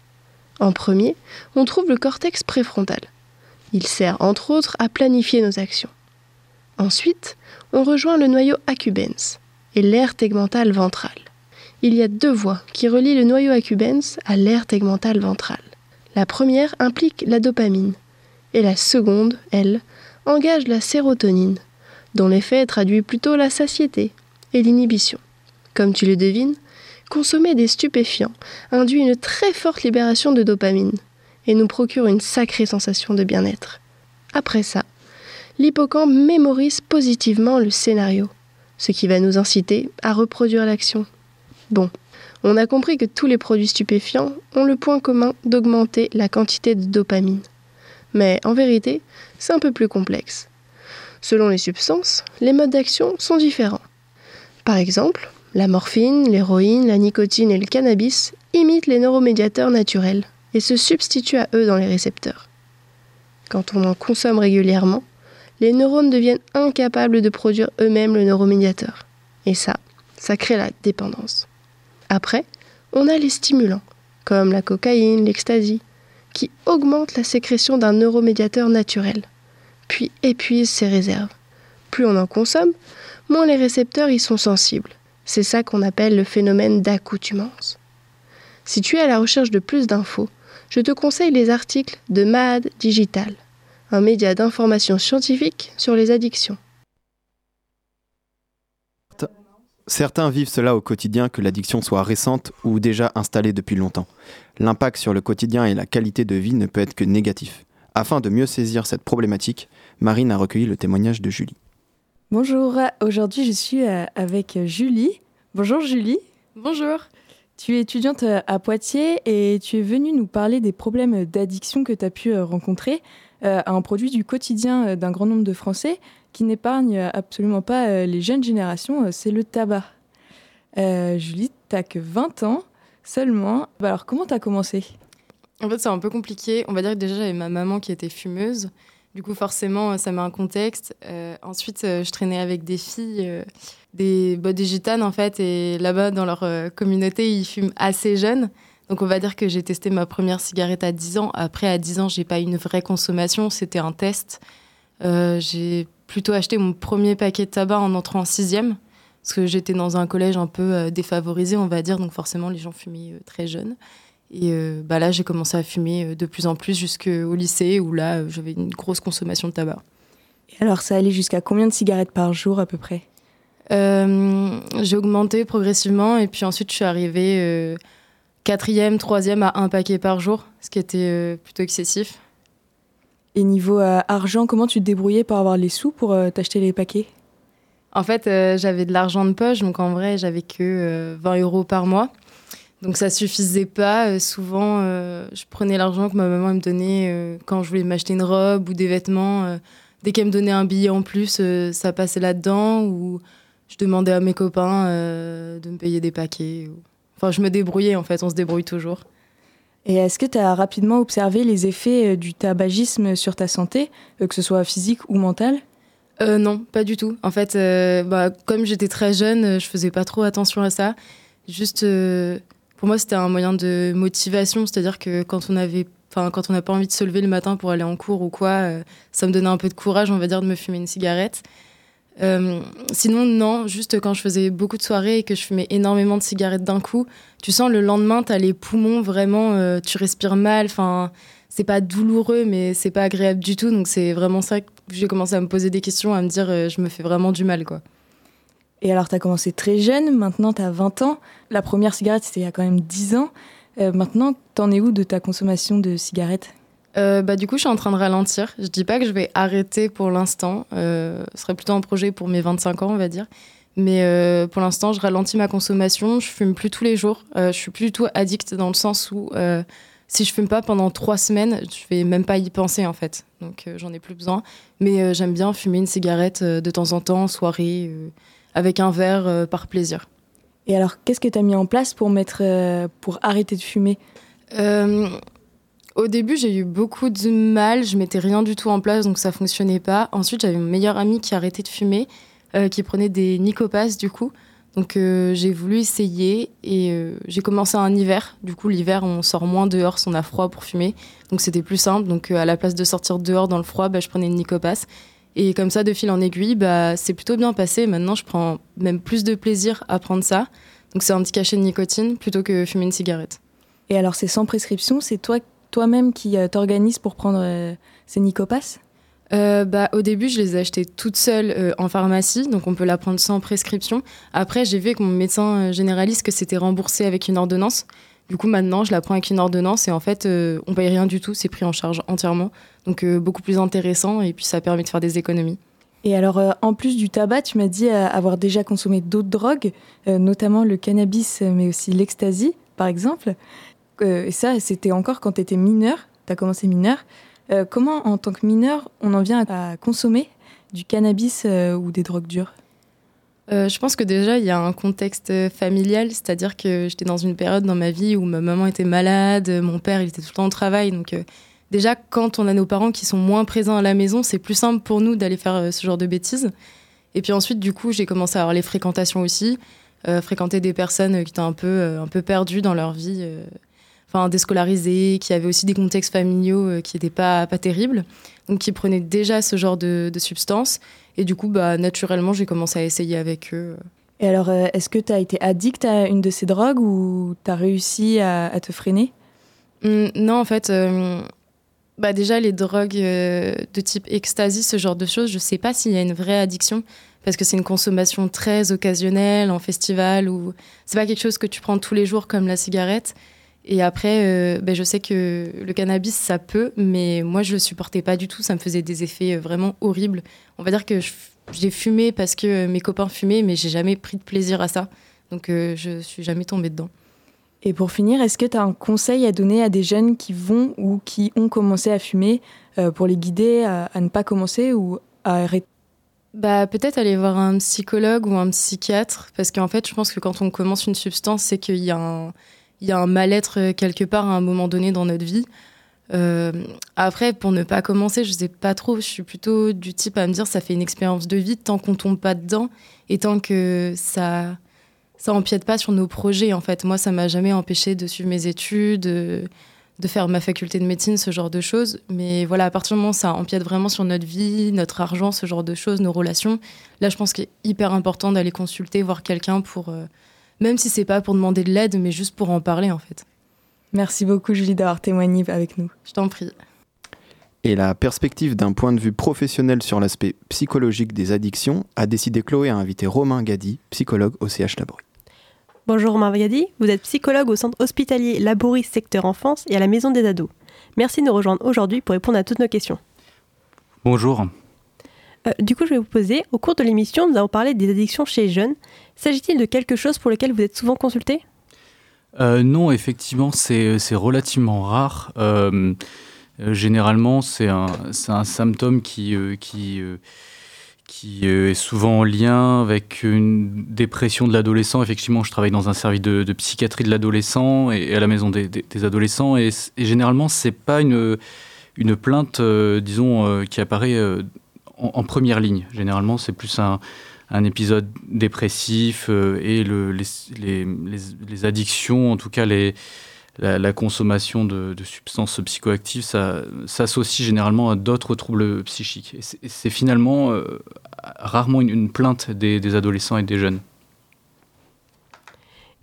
En premier, on trouve le cortex préfrontal. Il sert entre autres à planifier nos actions. Ensuite, on rejoint le noyau accumbens et l'aire tegmentale ventrale il y a deux voies qui relient le noyau accumbens à l'aire tegmentale ventrale. La première implique la dopamine, et la seconde, elle, engage la sérotonine, dont l'effet traduit plutôt la satiété et l'inhibition. Comme tu le devines, consommer des stupéfiants induit une très forte libération de dopamine et nous procure une sacrée sensation de bien-être. Après ça, l'hippocampe mémorise positivement le scénario, ce qui va nous inciter à reproduire l'action Bon, on a compris que tous les produits stupéfiants ont le point commun d'augmenter la quantité de dopamine. Mais en vérité, c'est un peu plus complexe. Selon les substances, les modes d'action sont différents. Par exemple, la morphine, l'héroïne, la nicotine et le cannabis imitent les neuromédiateurs naturels et se substituent à eux dans les récepteurs. Quand on en consomme régulièrement, les neurones deviennent incapables de produire eux-mêmes le neuromédiateur. Et ça, ça crée la dépendance. Après, on a les stimulants, comme la cocaïne, l'ecstasy, qui augmentent la sécrétion d'un neuromédiateur naturel, puis épuisent ses réserves. Plus on en consomme, moins les récepteurs y sont sensibles. C'est ça qu'on appelle le phénomène d'accoutumance. Si tu es à la recherche de plus d'infos, je te conseille les articles de MAD Digital, un média d'information scientifique sur les addictions. Certains vivent cela au quotidien, que l'addiction soit récente ou déjà installée depuis longtemps. L'impact sur le quotidien et la qualité de vie ne peut être que négatif. Afin de mieux saisir cette problématique, Marine a recueilli le témoignage de Julie. Bonjour, aujourd'hui je suis euh, avec Julie. Bonjour Julie. Bonjour. Tu es étudiante euh, à Poitiers et tu es venue nous parler des problèmes d'addiction que tu as pu euh, rencontrer à un produit du quotidien d'un grand nombre de Français qui n'épargne absolument pas les jeunes générations, c'est le tabac. Julie, tu n'as que 20 ans seulement. Bah, alors comment tu as commencé? En fait c'est un peu compliqué. On va dire que déjà j'avais ma maman qui était fumeuse. Du coup, forcément, ça met un contexte. Euh, ensuite, euh, je traînais avec des filles, euh, des, bah, gitanes en fait, et là-bas, dans leur communauté, ils fument assez jeunes. Donc, on va dire que j'ai testé ma première cigarette à 10 ans. Après, à 10 ans, j'ai pas eu une vraie consommation, c'était un test. j'ai plutôt acheté mon premier paquet de tabac en entrant en sixième, parce que j'étais dans un collège un peu défavorisé, on va dire, donc forcément, les gens fumaient très jeunes. Et euh, bah là, j'ai commencé à fumer euh, de plus en plus jusqu'au lycée où là, euh, j'avais une grosse consommation de tabac. Et alors, ça allait jusqu'à combien de cigarettes par jour à peu près? J'ai augmenté progressivement et puis ensuite, je suis arrivée quatrième, troisième à un paquet par jour, ce qui était plutôt excessif. Et niveau argent, comment tu te débrouillais pour avoir les sous pour t'acheter les paquets? En fait, j'avais de l'argent de poche, donc en vrai, j'avais que 20 euros par mois. Donc ça suffisait pas. Euh, souvent, euh, je prenais l'argent que ma maman me donnait euh, quand je voulais m'acheter une robe ou des vêtements. dès qu'elle me donnait un billet en plus, ça passait là-dedans. Ou je demandais à mes copains de me payer des paquets. Enfin, je me débrouillais en fait. On se débrouille toujours. Et est-ce que tu as rapidement observé les effets du tabagisme sur ta santé, que ce soit physique ou mentale? Non, pas du tout. En fait, bah, comme j'étais très jeune, je faisais pas trop attention à ça. Juste pour moi, c'était un moyen de motivation, c'est-à-dire que quand on avait Enfin, quand on n'a pas envie de se lever le matin pour aller en cours ou quoi, euh, ça me donnait un peu de courage, on va dire, de me fumer une cigarette. Euh, sinon, non, juste quand je faisais beaucoup de soirées et que je fumais énormément de cigarettes d'un coup, tu sens le lendemain, tu as les poumons vraiment, euh, tu respires mal. Enfin, c'est pas douloureux, mais c'est pas agréable du tout. Donc, c'est vraiment ça que j'ai commencé à me poser des questions, à me dire, je me fais vraiment du mal, quoi. Et alors, tu as commencé très jeune, maintenant tu as 20 ans. La première cigarette, c'était il y a quand même 10 ans. Euh, maintenant, t'en es où de ta consommation de cigarettes? Euh, bah, du coup, je suis en train de ralentir. Je dis pas que je vais arrêter pour l'instant. Euh, ce serait plutôt un projet pour mes 25 ans, on va dire. Mais euh, pour l'instant, je ralentis ma consommation. Je fume plus tous les jours. je suis plus du tout addict dans le sens où si je fume pas pendant trois semaines, je vais même pas y penser en fait. Donc j'en ai plus besoin. Mais j'aime bien fumer une cigarette de temps en temps, en soirée avec un verre par plaisir. Et alors, qu'est-ce que tu as mis en place pour, mettre, pour arrêter de fumer? Euh, Au début, j'ai eu beaucoup de mal. Je mettais rien du tout en place, donc ça fonctionnait pas. Ensuite, j'avais mon meilleur ami qui a arrêté de fumer, qui prenait des Nicopas du coup. Donc j'ai voulu essayer et j'ai commencé un hiver. Du coup, l'hiver, on sort moins dehors, on a froid pour fumer. Donc c'était plus simple. Donc à la place de sortir dehors dans le froid, bah, je prenais une Nicopas. Et comme ça, de fil en aiguille, bah, c'est plutôt bien passé. Maintenant, je prends même plus de plaisir à prendre ça. Donc, c'est un petit cachet de nicotine plutôt que fumer une cigarette. Et alors, c'est sans prescription C'est toi, toi-même qui euh, t'organises pour prendre euh, ces Nicopas? Euh, bah, au début, je les ai achetées toutes seules en pharmacie, donc on peut la prendre sans prescription. Après, j'ai vu avec mon médecin généraliste que c'était remboursé avec une ordonnance. Du coup, maintenant, je la prends avec une ordonnance et en fait, euh, on paye rien du tout, c'est pris en charge entièrement. Donc, beaucoup plus intéressant et puis ça permet de faire des économies. Et alors, en plus du tabac, tu m'as dit avoir déjà consommé d'autres drogues, notamment le cannabis, mais aussi l'ecstasy, par exemple. Et ça, c'était encore quand tu étais mineur, tu as commencé mineur. comment, en tant que mineur, on en vient à consommer du cannabis ou des drogues dures? Euh, je pense que déjà, il y a un contexte familial, c'est-à-dire que j'étais dans une période dans ma vie où ma maman était malade, mon père il était tout le temps au travail. Donc, euh, déjà, quand on a nos parents qui sont moins présents à la maison, c'est plus simple pour nous d'aller faire euh, ce genre de bêtises. Et puis ensuite, du coup, j'ai commencé à avoir les fréquentations aussi. fréquenter des personnes qui étaient un peu, un peu perdues dans leur vie, enfin déscolarisées, qui avaient aussi des contextes familiaux qui n'étaient pas, pas terribles, donc qui prenaient déjà ce genre de, de substances. Et du coup, bah, naturellement, j'ai commencé à essayer avec eux. Et alors, est-ce que tu as été addict à une de ces drogues ou tu as réussi à, à te freiner? Mmh, non, en fait, euh, bah déjà, les drogues euh, de type ecstasy, ce genre de choses, je sais pas s'il y a une vraie addiction parce que c'est une consommation très occasionnelle en festival ou c'est pas quelque chose que tu prends tous les jours comme la cigarette. Et après, euh, bah, je sais que le cannabis, ça peut, mais moi, je le supportais pas du tout. Ça me faisait des effets vraiment horribles. On va dire que j'ai fumé parce que mes copains fumaient, mais j'ai jamais pris de plaisir à ça. Donc, je suis jamais tombée dedans. Et pour finir, est-ce que tu as un conseil à donner à des jeunes qui vont ou qui ont commencé à fumer euh, pour les guider à, ne pas commencer ou à arrêter? Bah, Peut-être aller voir un psychologue ou un psychiatre, parce qu'en fait, je pense que quand on commence une substance, c'est qu'il y a un, il y a un mal-être quelque part à un moment donné dans notre vie. Euh, après, pour ne pas commencer, je sais pas trop, je suis plutôt du type à me dire ça fait une expérience de vie tant qu'on tombe pas dedans et tant que ça ça empiète pas sur nos projets en fait. Moi, ça m'a jamais empêché de suivre mes études, de, faire ma faculté de médecine, ce genre de choses. Mais voilà, à partir du moment où ça empiète vraiment sur notre vie, notre argent, ce genre de choses, nos relations, là, je pense qu'il est hyper important d'aller consulter, voir quelqu'un pour, euh, même si c'est pas pour demander de l'aide, mais juste pour en parler en fait. Merci beaucoup Julie d'avoir témoigné avec nous. Je t'en prie. Et la perspective d'un point de vue professionnel sur l'aspect psychologique des addictions a décidé Chloé à inviter Romain Gadi, psychologue au CH Laborie. Bonjour Romain Vagadi, vous êtes psychologue au centre hospitalier Laboris Secteur Enfance et à la Maison des Ados. Merci de nous rejoindre aujourd'hui pour répondre à toutes nos questions. Bonjour. Euh, du coup, je vais vous poser, au cours de l'émission, nous allons parler des addictions chez les jeunes. S'agit-il de quelque chose pour lequel vous êtes souvent consulté euh, Non, effectivement, c'est relativement rare. Euh, généralement, c'est un, un, symptôme qui, qui qui est souvent en lien avec une dépression de l'adolescent. Effectivement, je travaille dans un service de, psychiatrie de l'adolescent et, à la maison des, adolescents. Et, et généralement, c'est pas une, une plainte, disons, qui apparaît en, première ligne. Généralement, c'est plus un, épisode dépressif et le, les, addictions, en tout cas la, consommation de, substances psychoactives, ça s'associe généralement à d'autres troubles psychiques. Et c'est finalement euh, rarement une, plainte des, adolescents et des jeunes.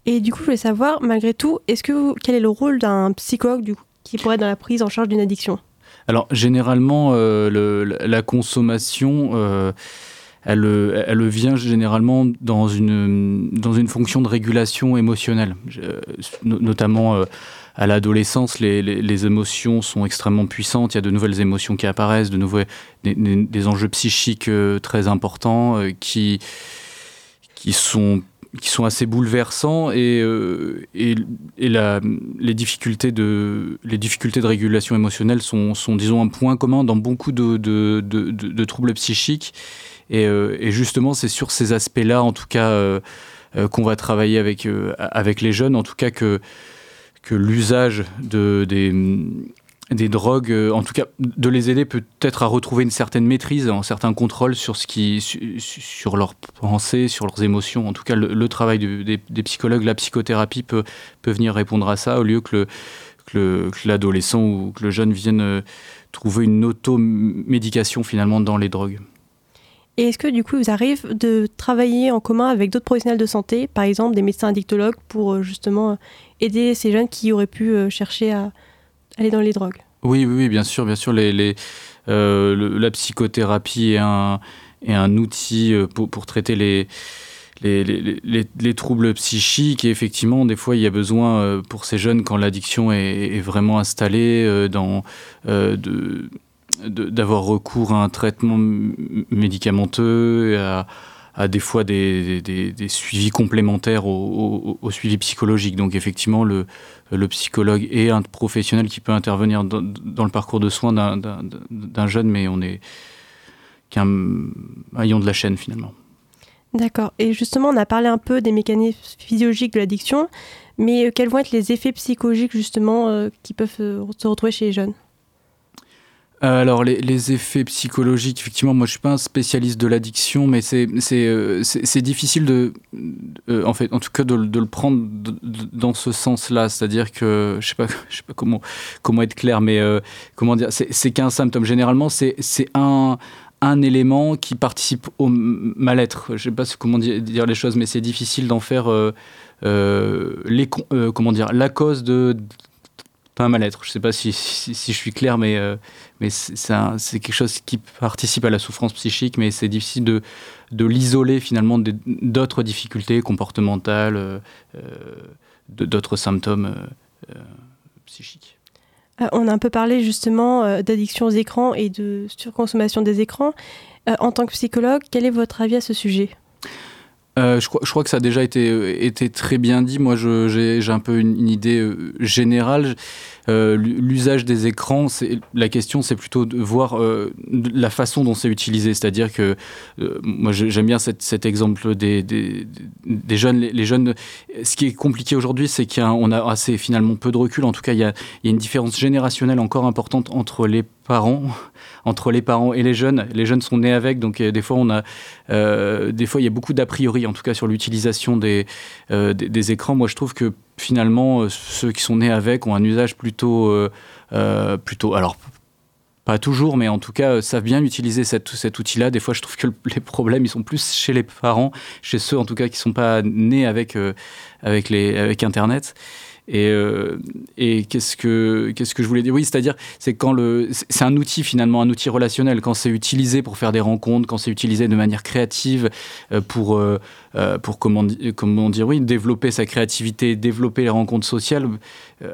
Et du coup, je voulais savoir, malgré tout, est-ce que quel est le rôle d'un psychologue qui pourrait être dans la prise en charge d'une addiction? Alors, généralement, euh, la consommation euh, elle, elle vient généralement dans une, dans une fonction de régulation émotionnelle. notamment euh, à l'adolescence, les, émotions sont extrêmement puissantes. Il y a de nouvelles émotions qui apparaissent, de nouveaux, des, enjeux psychiques très importants qui, qui sont qui sont assez bouleversants et, et, et la, les, difficultés de, les difficultés de régulation émotionnelle sont, sont disons, un point commun dans beaucoup de, de, de, troubles psychiques. Euh, et, justement, c'est sur ces aspects-là, en tout cas, euh, euh, qu'on va travailler avec, avec les jeunes, en tout cas que, que l'usage de, des, des drogues, en tout cas de les aider peut-être à retrouver une certaine maîtrise, un certain contrôle sur, ce qui, sur leurs pensées, sur leurs émotions. En tout cas, le, travail des, psychologues, la psychothérapie peut, peut venir répondre à ça au lieu que l'adolescent ou que le jeune vienne trouver une automédication finalement dans les drogues. Et est-ce que du coup, vous arrive de travailler en commun avec d'autres professionnels de santé, par exemple des médecins addictologues, pour euh, justement euh, aider ces jeunes qui auraient pu euh, chercher à aller dans les drogues oui, oui, bien sûr, bien sûr. Les la psychothérapie est un, est un outil pour, pour traiter les, les, les, les, troubles psychiques. Et effectivement, des fois, il y a besoin pour ces jeunes, quand l'addiction est, vraiment installée, dans, de d'avoir recours à un traitement médicamenteux, à, à des fois des, suivis complémentaires au, au, suivi psychologique. Donc effectivement, le, psychologue est un professionnel qui peut intervenir dans, le parcours de soins d'un jeune, mais on est qu'un maillon de la chaîne finalement. D'accord. Et justement, on a parlé un peu des mécanismes physiologiques de l'addiction, mais quels vont être les effets psychologiques justement euh, qui peuvent euh, se retrouver chez les jeunes? euh, alors les, effets psychologiques, effectivement, moi je suis pas un spécialiste de l'addiction, mais c'est euh, difficile de, euh, en fait, en tout cas de, le prendre dans ce sens-là, c'est-à-dire que je sais pas, sais pas comment comment être clair, mais comment dire, c'est qu'un symptôme. Généralement, c'est c'est un un élément qui participe au mal-être. Je sais pas comment dire les choses, mais c'est difficile d'en faire les comment dire la cause de pas un mal-être. Je ne sais pas si, je suis clair, mais, euh, c'est quelque chose qui participe à la souffrance psychique, mais c'est difficile de, de l'isoler finalement d'autres difficultés comportementales, euh, euh, d'autres symptômes psychiques. on a un peu parlé justement d'addiction aux écrans et de surconsommation des écrans. en tant que psychologue, quel est votre avis à ce sujet? Je, crois, je, crois, que ça a déjà été, été très bien dit. Moi, j'ai un peu une, idée générale. Euh, l'usage des écrans, la question, c'est plutôt de voir euh, la façon dont c'est utilisé. C'est-à-dire que euh, moi, j'aime bien cet, exemple des, des, jeunes. Les, jeunes, ce qui est compliqué aujourd'hui, c'est qu'on a, assez finalement peu de recul. En tout cas, il y a, il y a une différence générationnelle encore importante entre les parents, entre les parents et les jeunes. Les jeunes sont nés avec, donc des fois on a, des fois il y a beaucoup d'a priori, en tout cas sur l'utilisation des, des, écrans. Moi, je trouve que finalement, euh, ceux qui sont nés avec ont un usage plutôt, euh, euh, plutôt alors pas toujours, mais en tout cas, savent bien utiliser cet outil-là. Des fois, je trouve que les problèmes, ils sont plus chez les parents, chez ceux en tout cas qui ne sont pas nés avec, avec, les, avec Internet. Et, euh, et qu'est-ce que qu'est-ce que je voulais dire? Oui, c'est-à-dire c'est quand le c'est un outil finalement un outil relationnel quand c'est utilisé pour faire des rencontres, quand c'est utilisé de manière créative euh, pour euh, pour comment comment dire oui développer sa créativité, développer les rencontres sociales.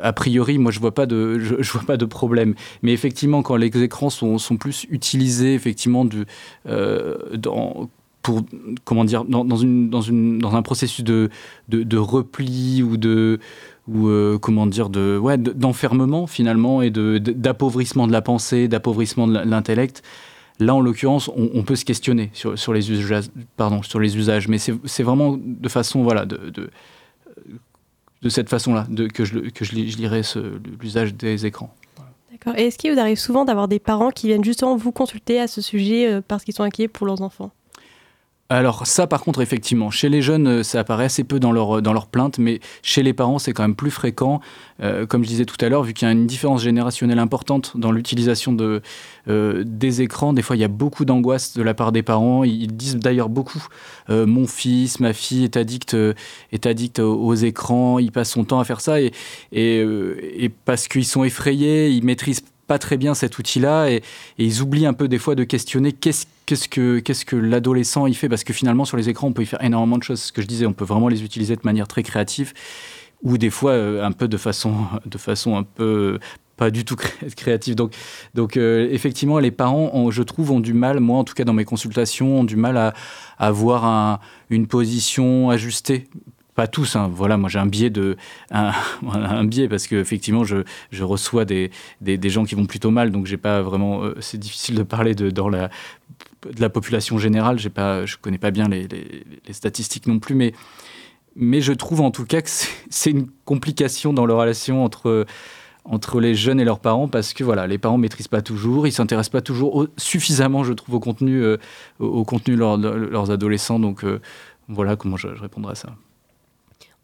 A priori, moi je vois pas de je, vois pas de problème. Mais effectivement, quand les écrans sont, sont plus utilisés effectivement de dans pour comment dire dans, une, dans, une, dans un processus de, de repli ou de ou euh, comment dire de ouais d'enfermement finalement et de d'appauvrissement de la pensée, d'appauvrissement de l'intellect. Là, en l'occurrence, on, peut se questionner sur, sur, les usages, pardon, sur les usages, mais c'est vraiment de façon voilà de, de, cette façon-là que je que je, je lirais l'usage des écrans. D'accord. Et est-ce qu'il vous arrive souvent d'avoir des parents qui viennent justement vous consulter à ce sujet euh, parce qu'ils sont inquiets pour leurs enfants? Alors ça, par contre, effectivement, chez les jeunes, euh, ça apparaît assez peu dans leur, euh, dans plainte, mais chez les parents, c'est quand même plus fréquent. Euh, comme je disais tout à l'heure, vu qu'il y a une différence générationnelle importante dans l'utilisation de, des écrans, des fois, il y a beaucoup d'angoisse de la part des parents. Ils, disent d'ailleurs beaucoup, mon fils, ma fille est addict, aux, écrans, il passe son temps à faire ça, et, et, et parce qu'ils sont effrayés, ils maîtrisent pas très bien cet outil-là et, ils oublient un peu des fois de questionner qu'est-ce qu'est-ce que, qu'est-ce que l'adolescent y fait Parce que finalement, sur les écrans, on peut y faire énormément de choses. Ce que je disais, on peut vraiment les utiliser de manière très créative ou des fois euh, un peu de façon, de façon un peu pas du tout créative. Donc, donc euh, effectivement, les parents, je trouve, ont du mal, moi en tout cas dans mes consultations, ont du mal à, avoir un, une position ajustée pas tous, hein. voilà, moi j'ai un biais de un, biais parce que effectivement je, je reçois des, des, des, gens qui vont plutôt mal, donc j'ai pas vraiment, euh, c'est difficile de parler de dans la de la population générale, j'ai pas, je connais pas bien les, les, les, statistiques non plus, mais mais je trouve en tout cas que c'est une complication dans la relation entre entre les jeunes et leurs parents parce que voilà, les parents maîtrisent pas toujours, ils s'intéressent pas toujours suffisamment, je trouve, au contenu, euh, au contenu de, leurs adolescents. Donc euh, voilà comment je, je répondrai à ça.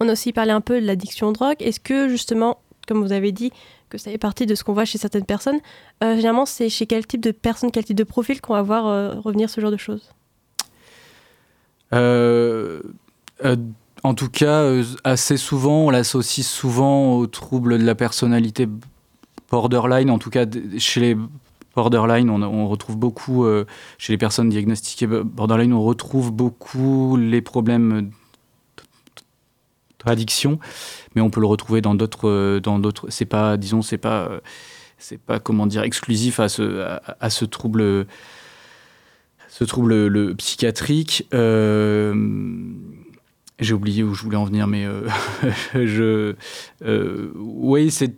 On a aussi parlé un peu de l'addiction aux drogues. Est-ce que justement, comme vous avez dit, que ça fait partie de ce qu'on voit chez certaines personnes, euh, généralement c'est chez quel type de personnes, quel type de profil qu'on va voir euh, revenir ce genre de choses? Euh, En tout cas, assez souvent, on l'associe souvent aux troubles de la personnalité borderline, en tout cas chez les borderline, on retrouve beaucoup, chez les personnes diagnostiquées borderline, on retrouve beaucoup les problèmes addiction, mais on peut le retrouver dans d'autres, euh, dans d'autres. C'est pas, disons, c'est pas, euh, c'est pas comment dire exclusif à ce, à, ce trouble, ce trouble le psychiatrique. Euh, j'ai oublié où je voulais en venir, mais je, oui, c'est,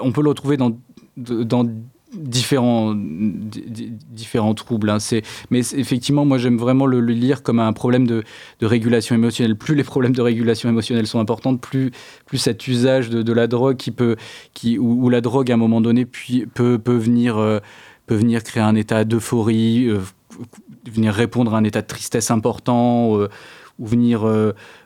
on peut le retrouver dans dans différents, différents troubles. Hein. Mais effectivement, moi j'aime vraiment le, lire comme un problème de, de, régulation émotionnelle. Plus les problèmes de régulation émotionnelle sont importants, plus, plus cet usage de, la drogue qui peut, qui, où, la drogue à un moment donné puis, peut, peut venir... Euh, peut venir créer un état d'euphorie, venir répondre à un état de tristesse important, ou venir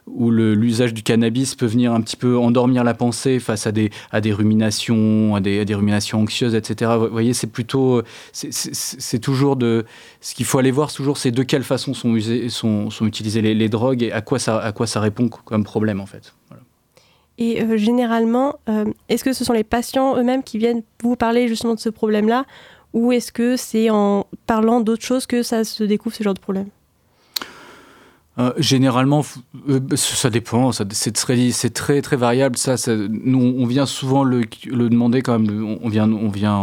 où l'usage du cannabis peut venir un petit peu endormir la pensée face à des, à des ruminations, à des, à des ruminations anxieuses, etc. Vous voyez, c'est plutôt, c'est toujours de, ce qu'il faut aller voir toujours, c'est de quelle façon sont, usées, sont, sont utilisées les, les, drogues et à quoi ça, à quoi ça répond comme problème en fait. Et euh, généralement, euh, est-ce que ce sont les patients eux-mêmes qui viennent vous parler justement de ce problème-là, ou est-ce que c'est en parlant d'autres choses que ça se découvre ce genre de problème? Euh, généralement, euh, ça dépend. C'est très, très, variable. Ça, nous, on vient souvent le, demander quand même. On vient, on vient,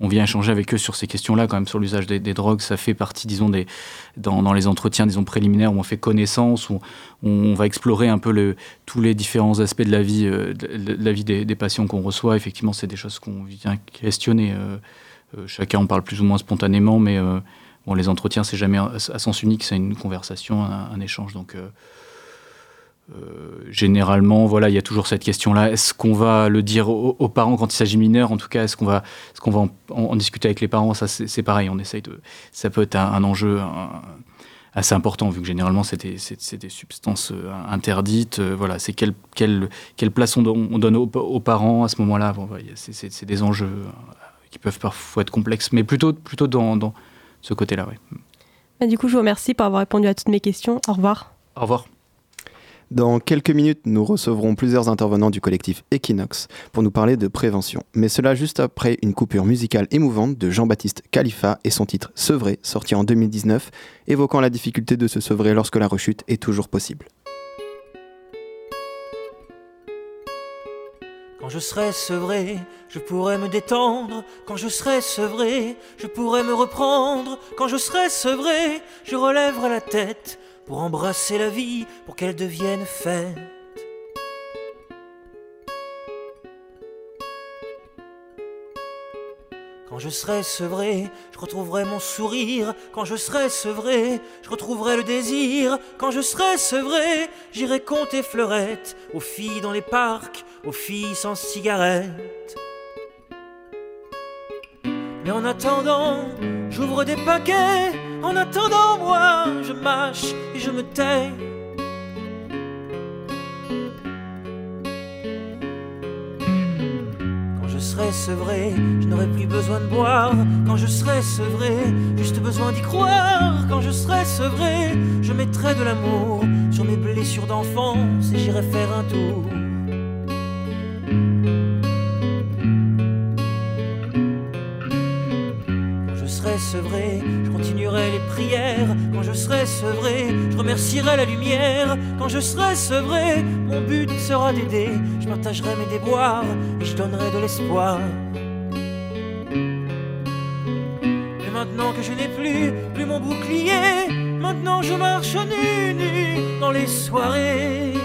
on, vient échanger avec eux sur ces questions-là, quand même, sur l'usage des, drogues. Ça fait partie, disons, des, dans, les entretiens, disons, préliminaires où on fait connaissance, où on, va explorer un peu tous les différents aspects de la vie, euh, de, la vie des, des patients qu'on reçoit. Effectivement, c'est des choses qu'on vient questionner. chacun en parle plus ou moins spontanément, mais Bon, les entretiens, c'est jamais à sens unique, c'est une conversation, un, échange. Donc, euh, euh, généralement, voilà, il y a toujours cette question-là. Est-ce qu'on va le dire aux, parents quand il s'agit mineur? En tout cas, est-ce qu'on va, est qu'on va en, discuter avec les parents? Ça, c'est pareil. On essaye de. Ça peut être un, enjeu assez important, vu que généralement, c'est des, des, substances euh, interdites. voilà, c'est quelle, place on, donne aux, parents à ce moment-là? Bon, C'est des enjeux qui peuvent parfois être complexes, mais plutôt, plutôt dans ce côté-là. Oui. Bah, du coup, je vous remercie pour avoir répondu à toutes mes questions. Au revoir. Au revoir. Dans quelques minutes, nous recevrons plusieurs intervenants du collectif Equinox pour nous parler de prévention. Mais cela juste après une coupure musicale émouvante de Jean-Baptiste Khalifa et son titre Sevrer, sorti en 2019, évoquant la difficulté de se sevrer lorsque la rechute est toujours possible. Je serai sevré, je pourrai me détendre. Quand je serai sevré, je pourrai me reprendre. Quand je serai sevré, je relèverai la tête pour embrasser la vie, pour qu'elle devienne fête. Je serai sevré, je retrouverai mon sourire. Quand je serai sevré, je retrouverai le désir. Quand je serai sevré, j'irai compter fleurettes aux filles dans les parcs, aux filles sans cigarette. Mais en attendant, j'ouvre des paquets. En attendant, moi, je mâche et je me tais. Je n'aurai plus besoin de boire. Quand je serai sevré, juste besoin d'y croire. Quand je serai sevré, je mettrai de l'amour sur mes blessures d'enfance et j'irai faire un tour. Je continuerai les prières. Quand je serai sevré, je remercierai la lumière. Quand je serai sevré, mon but sera d'aider. Je partagerai mes déboires et je donnerai de l'espoir. Mais maintenant que je n'ai plus, plus mon bouclier, maintenant je marche nu, nu dans les soirées.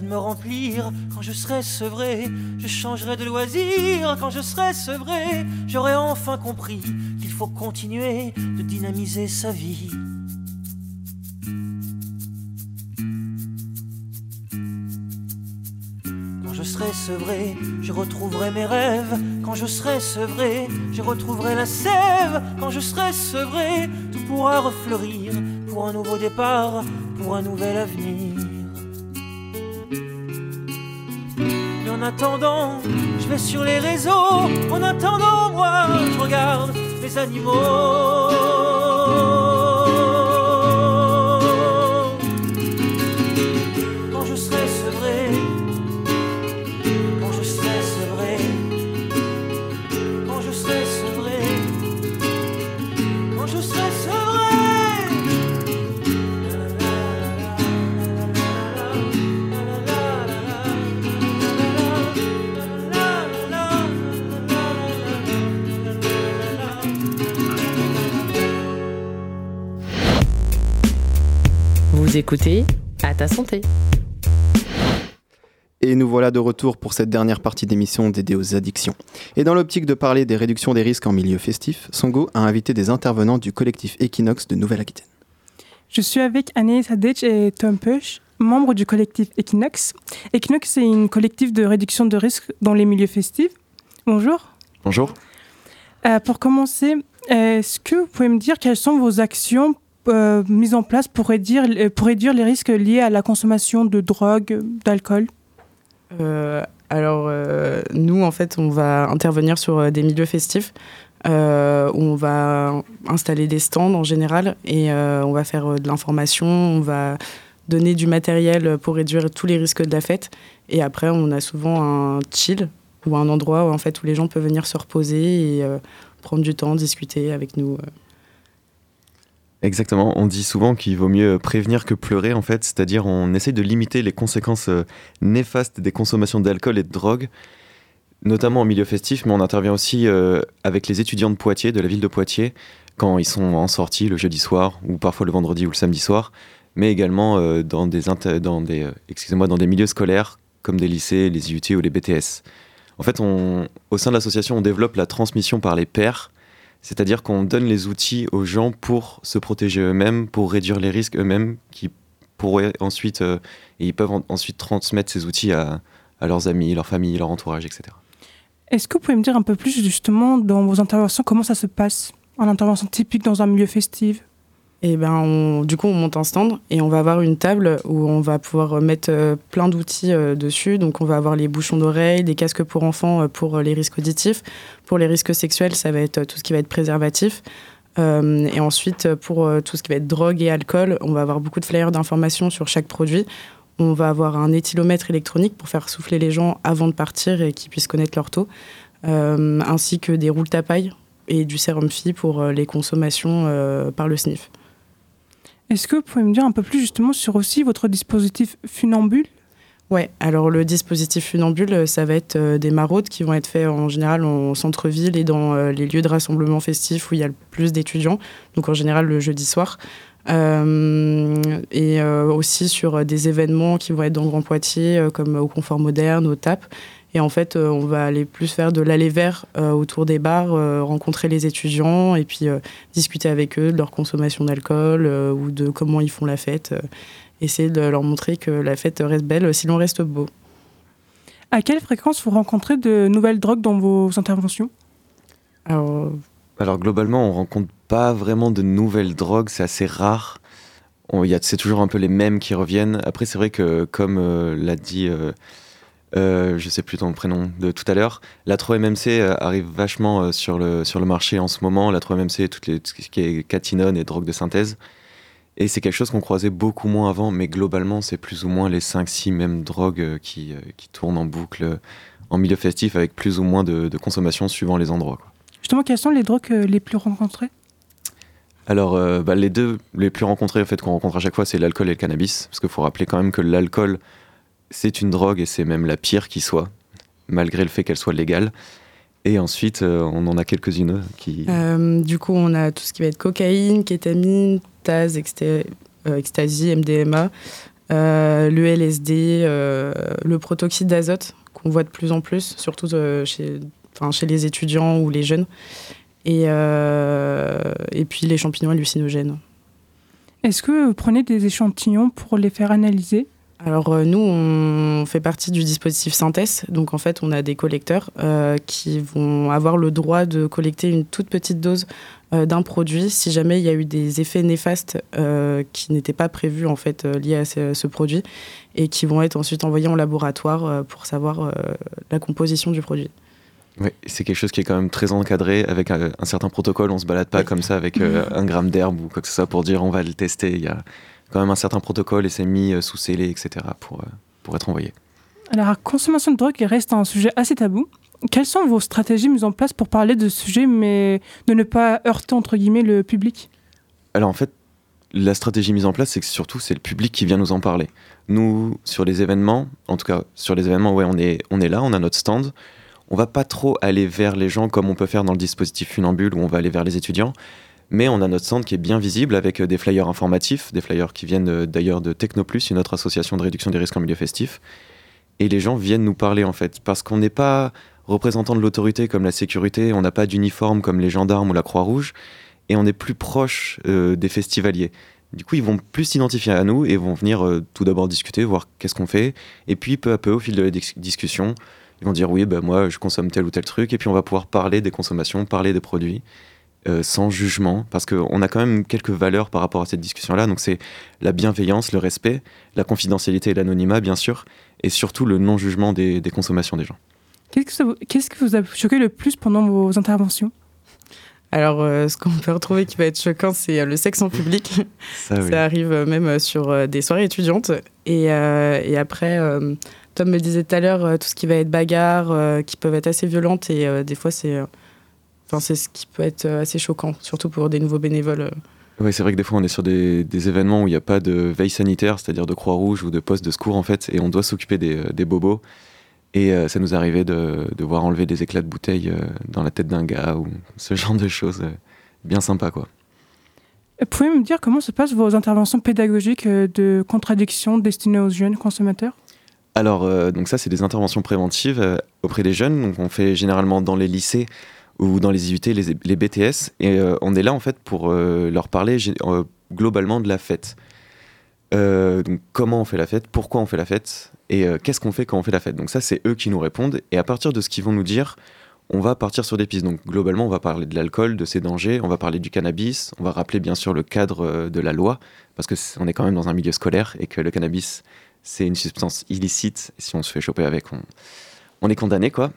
De me remplir. Quand je serai sevré, je changerai de loisir. Quand je serai sevré, j'aurai enfin compris qu'il faut continuer de dynamiser sa vie. Quand je serai sevré, je retrouverai mes rêves. Quand je serai sevré, je retrouverai la sève. Quand je serai sevré, tout pourra refleurir pour un nouveau départ, pour un nouvel avenir. En attendant, je vais sur les réseaux. En attendant, moi, je regarde les animaux. Écoutez À ta santé. Et nous voilà de retour pour cette dernière partie d'émission dédiée aux addictions. Et dans l'optique de parler des réductions des risques en milieu festif, Songo a invité des intervenants du collectif Equinox de Nouvelle-Aquitaine. Je suis avec Anne Sadech et Tom Push, membres du collectif Equinox. Equinox est une collectif de réduction de risques dans les milieux festifs. Bonjour. Bonjour. Euh, pour commencer, est-ce que vous pouvez me dire quelles sont vos actions euh, mises en place pour réduire, pour réduire les risques liés à la consommation de drogue, d'alcool euh, alors, nous, en fait, on va intervenir sur des milieux festifs on va installer des stands en général et on va faire de l'information, on va donner du matériel pour réduire tous les risques de la fête. Et après, on a souvent un chill ou un endroit où, en fait, où les gens peuvent venir se reposer et prendre du temps, discuter avec nous. Euh. Exactement, on dit souvent qu'il vaut mieux prévenir que pleurer en fait, c'est-à-dire on essaye de limiter les conséquences euh, néfastes des consommations d'alcool et de drogue, notamment en milieu festif, mais on intervient aussi euh, avec les étudiants de Poitiers, de la ville de Poitiers, quand ils sont en sortie le jeudi soir ou parfois le vendredi ou le samedi soir, mais également dans des, dans des, dans des milieux scolaires comme des lycées, les IUT ou les BTS. En fait, au sein de l'association, on développe la transmission par les pairs, c'est-à-dire qu'on donne les outils aux gens pour se protéger eux-mêmes, pour réduire les risques eux-mêmes, qui pourraient ensuite, euh, et ils peuvent ensuite transmettre ces outils à, à leurs amis, leur famille, leur entourage, etc. Est-ce que vous pouvez me dire un peu plus justement dans vos interventions comment ça se passe? En intervention typique dans un milieu festif? Et ben du coup on monte un stand et on va avoir une table où on va pouvoir mettre euh, plein d'outils euh, dessus. Donc on va avoir les bouchons d'oreilles, des casques pour enfants euh, pour les risques auditifs. Pour les risques sexuels, ça va être tout ce qui va être préservatif. et ensuite pour tout ce qui va être drogue et alcool, on va avoir beaucoup de flyers d'informations sur chaque produit. On va avoir un éthylomètre électronique pour faire souffler les gens avant de partir et qu'ils puissent connaître leur taux, ainsi que des roules tapailles et du sérum phi pour les consommations par le sniff. Est-ce que vous pouvez me dire un peu plus justement sur aussi votre dispositif funambule? Ouais, alors le dispositif funambule, ça va être euh, des maraudes qui vont être faites en général en centre-ville et dans euh, les lieux de rassemblement festifs où il y a le plus d'étudiants, donc en général le jeudi soir. Euh, et aussi sur des événements qui vont être dans Grand Poitiers, comme au Confort Moderne, au TAP. Et en fait, euh, on va aller plus faire de l'aller vert euh, autour des bars, euh, rencontrer les étudiants et puis discuter avec eux de leur consommation d'alcool ou de comment ils font la fête. essayer de leur montrer que la fête reste belle si l'on reste beau. À quelle fréquence vous rencontrez de nouvelles drogues dans vos interventions? Alors, Alors globalement, on rencontre pas vraiment de nouvelles drogues, c'est assez rare. C'est toujours un peu les mêmes qui reviennent. Après, c'est vrai que, comme l'a dit euh, je sais plus ton prénom de tout à l'heure. La 3-MMC euh, arrive vachement euh, sur, le, sur le marché en ce moment. La 3-MMC, tout ce qui est catinone et drogue de synthèse. Et c'est quelque chose qu'on croisait beaucoup moins avant, mais globalement, c'est plus ou moins les 5-6 mêmes drogues qui, qui, tournent en boucle en milieu festif avec plus ou moins de, consommation suivant les endroits. Justement, quelles sont les drogues les plus rencontrées? Alors, bah, les deux les plus rencontrées, en fait, qu'on rencontre à chaque fois, c'est l'alcool et le cannabis. Parce qu'il faut rappeler quand même que l'alcool, c'est une drogue et c'est même la pire qui soit, malgré le fait qu'elle soit légale. Et ensuite, euh, on en a quelques-unes qui. Euh, du coup, on a tout ce qui va être cocaïne, kétamine, Taz, euh, ecstasy, MDMA, le LSD, le protoxyde d'azote qu'on voit de plus en plus, surtout chez, chez les étudiants ou les jeunes, et, et puis les champignons hallucinogènes. Est-ce que vous prenez des échantillons pour les faire analyser? Alors euh, nous, on fait partie du dispositif Synthèse. Donc en fait, on a des collecteurs euh, qui vont avoir le droit de collecter une toute petite dose euh, d'un produit si jamais il y a eu des effets néfastes qui n'étaient pas prévus en fait liés à ce, produit et qui vont être ensuite envoyés en laboratoire pour savoir la composition du produit. Oui, c'est quelque chose qui est quand même très encadré avec un, certain protocole. On se balade pas comme ça avec un gramme d'herbe ou quoi que ce soit pour dire on va le tester. Il y a quand même un certain protocole et c'est mis euh, sous scellé, etc. pour, euh, pour être envoyé. Alors, la consommation de drogue reste un sujet assez tabou. Quelles sont vos stratégies mises en place pour parler de ce sujet, mais de ne pas heurter, entre guillemets, le public? Alors, en fait, la stratégie mise en place, c'est que surtout, c'est le public qui vient nous en parler. Nous, sur les événements, en tout cas, sur les événements, ouais, on est, on est là, on a notre stand. On va pas trop aller vers les gens comme on peut faire dans le dispositif funambule où on va aller vers les étudiants. Mais on a notre centre qui est bien visible avec des flyers informatifs, des flyers qui viennent d'ailleurs de Technoplus, une autre association de réduction des risques en milieu festif. Et les gens viennent nous parler en fait, parce qu'on n'est pas représentant de l'autorité comme la sécurité, on n'a pas d'uniforme comme les gendarmes ou la Croix-Rouge, et on est plus proche euh, des festivaliers. Du coup, ils vont plus s'identifier à nous et vont venir euh, tout d'abord discuter, voir qu'est-ce qu'on fait, et puis peu à peu, au fil de la discussion, ils vont dire oui, ben moi je consomme tel ou tel truc, et puis on va pouvoir parler des consommations, parler des produits. Euh, sans jugement, parce qu'on a quand même quelques valeurs par rapport à cette discussion-là. Donc c'est la bienveillance, le respect, la confidentialité et l'anonymat, bien sûr, et surtout le non-jugement des, consommations des gens. Qu'est-ce que vous a choqué le plus pendant vos interventions? Alors, euh, ce qu'on peut retrouver qui va être choquant, c'est euh, le sexe en public. Ça, arrive même sur des soirées étudiantes. Et, et après, Tom me disait tout à l'heure, tout ce qui va être bagarre, qui peuvent être assez violentes. Et des fois, c'est Enfin, c'est ce qui peut être euh, assez choquant, surtout pour des nouveaux bénévoles. Euh. Oui, c'est vrai que des fois on est sur des, événements où il n'y a pas de veille sanitaire, c'est-à-dire de Croix-Rouge ou de poste de secours en fait, et on doit s'occuper des, euh, bobos. Et ça nous arrivait de, de, voir enlever des éclats de bouteille dans la tête d'un gars ou ce genre de choses. bien sympa quoi. Pouvez-vous me dire comment se passent vos interventions pédagogiques de contradiction destinées aux jeunes consommateurs? Alors, donc ça, c'est des interventions préventives auprès des jeunes. Donc, on fait généralement dans les lycées ou dans les IUT, les, BTS. Et euh, on est là en fait pour euh, leur parler euh, globalement de la fête. donc comment on fait la fête, pourquoi on fait la fête et qu'est-ce qu'on fait quand on fait la fête. Donc ça c'est eux qui nous répondent et à partir de ce qu'ils vont nous dire, on va partir sur des pistes. Donc globalement on va parler de l'alcool, de ses dangers, on va parler du cannabis, on va rappeler bien sûr le cadre de la loi parce que est, quand même dans un milieu scolaire et que le cannabis c'est une substance illicite. Si on se fait choper avec, on est condamné quoi.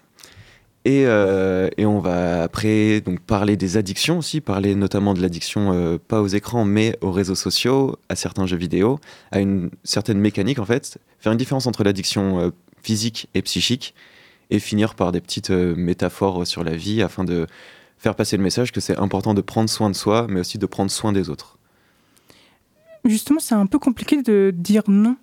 Euh, et, on va après donc parler des addictions aussi, parler notamment de l'addiction euh, pas aux écrans mais aux réseaux sociaux, à certains jeux vidéo, à une certaine mécanique en fait, faire une différence entre l'addiction euh, physique et psychique et finir par des petites métaphores sur la vie afin de faire passer le message que c'est important de prendre soin de soi mais aussi de prendre soin des autres. Justement, c'est un peu compliqué de dire non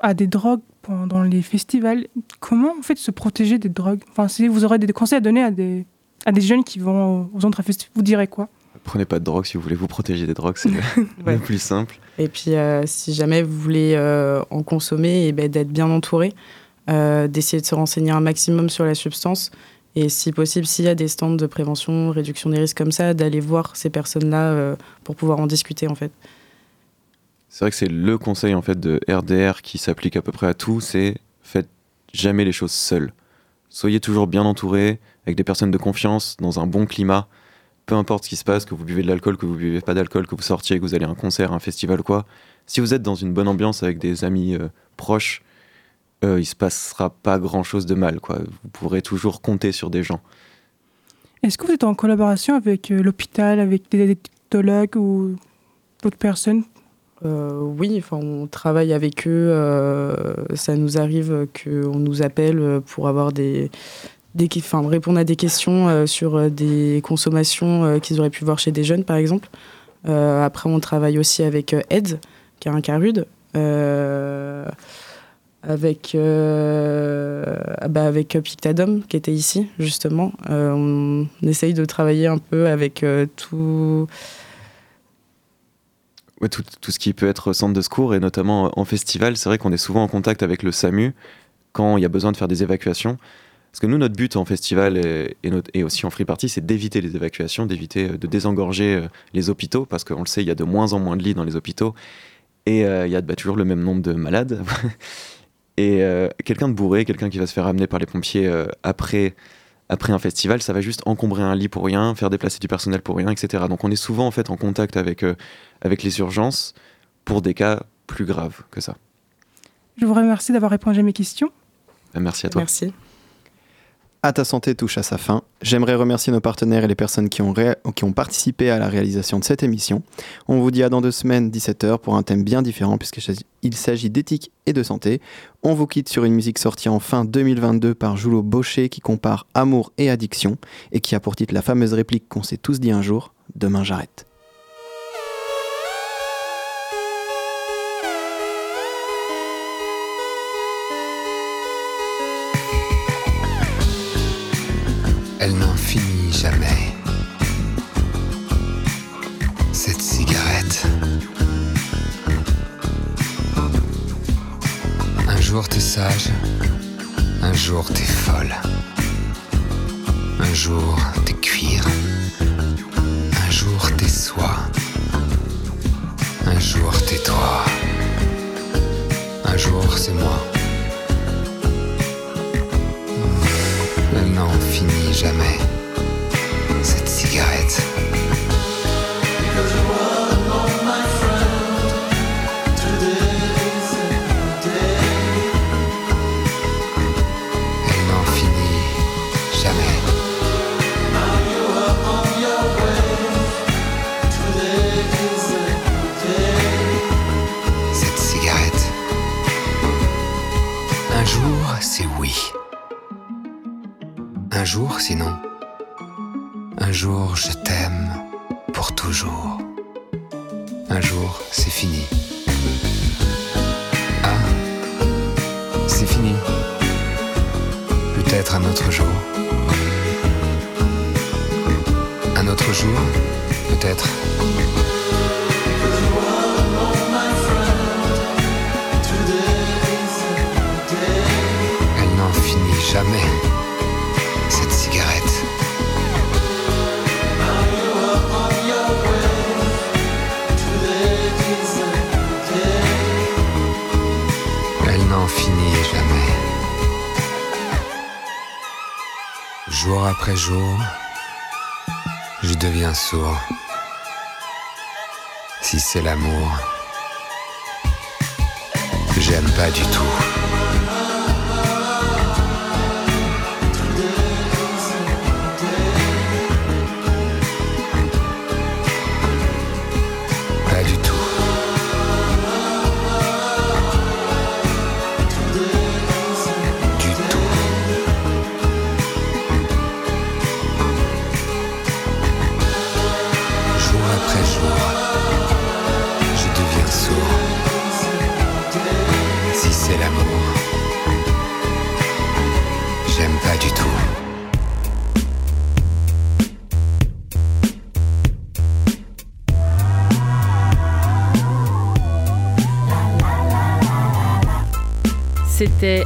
à des drogues pendant les festivals. Comment en fait se protéger des drogues? Enfin, si vous aurez des conseils à donner à des, à des jeunes qui vont aux autres festivals, vous direz quoi? Prenez pas de drogue si vous voulez vous protéger des drogues, c'est le, plus simple. Et puis, euh, si jamais vous voulez euh, en consommer, et eh ben, d'être bien entouré, euh, d'essayer de se renseigner un maximum sur la substance. Et si possible, s'il y a des stands de prévention, réduction des risques comme ça, d'aller voir ces personnes-là pour pouvoir en discuter en fait. C'est vrai que c'est le conseil en fait de RDR qui s'applique à peu près à tout, c'est faites jamais les choses seuls. Soyez toujours bien entouré, avec des personnes de confiance, dans un bon climat. Peu importe ce qui se passe, que vous buvez de l'alcool, que vous buvez pas d'alcool, que vous sortiez, que vous allez à un concert, un festival, quoi. Si vous êtes dans une bonne ambiance avec des amis euh, proches, euh, il se passera pas grand chose de mal, quoi. Vous pourrez toujours compter sur des gens. Est-ce que vous êtes en collaboration avec euh, l'hôpital, avec des addictologues ou d'autres personnes euh, oui, enfin, on travaille avec eux. Euh, ça nous arrive qu'on nous appelle pour avoir des, enfin, répondre à des questions euh, sur des consommations qu'ils auraient pu voir chez des jeunes, par exemple. après, on travaille aussi avec Ed, qui est un carude. avec, bah avec Pictadom qui était ici justement. on essaye de travailler un peu avec tout, tout, tout, ce qui peut être centre de secours et notamment en festival, c'est vrai qu'on est souvent en contact avec le SAMU quand il y a besoin de faire des évacuations. Parce que nous, notre but en festival et, et, aussi en free party, c'est d'éviter les évacuations, d'éviter euh, de désengorger euh, les hôpitaux, parce qu'on le sait, il y a de moins en moins de lits dans les hôpitaux, et euh, il y a bah, toujours le même nombre de malades. et quelqu'un de bourré, quelqu'un qui va se faire amener par les pompiers après après un festival, ça va juste encombrer un lit pour rien, faire déplacer du personnel pour rien, etc. Donc on est souvent en fait en contact avec, euh, avec les urgences pour des cas plus graves que ça. Je vous remercie d'avoir répondu à mes questions. Merci à toi. Merci. À ta santé touche à sa fin. J'aimerais remercier nos partenaires et les personnes qui ont, participé à la réalisation de cette émission. On vous dit à dans deux semaines, 17h, pour un thème bien différent, puisqu'il s'agit d'éthique et de santé. On vous quitte sur une musique sortie en fin 2022 par Joulot Baucher qui compare amour et addiction, et qui a pour titre la fameuse réplique qu'on s'est tous dit un jour Demain j'arrête. Jour t'es sage, un jour t'es folle. Un jour t'es cuir, un jour t'es soie. Un jour t'es toi, un jour c'est moi. Elle n'en finit jamais, cette cigarette. Jour, sinon. Un jour, je t'aime pour toujours. Un jour, c'est fini. Ah, c'est fini. Peut-être un autre jour. Un autre jour, peut-être. Elle n'en finit jamais, Jour après jour, je deviens sourd. Si c'est l'amour, j'aime pas du tout.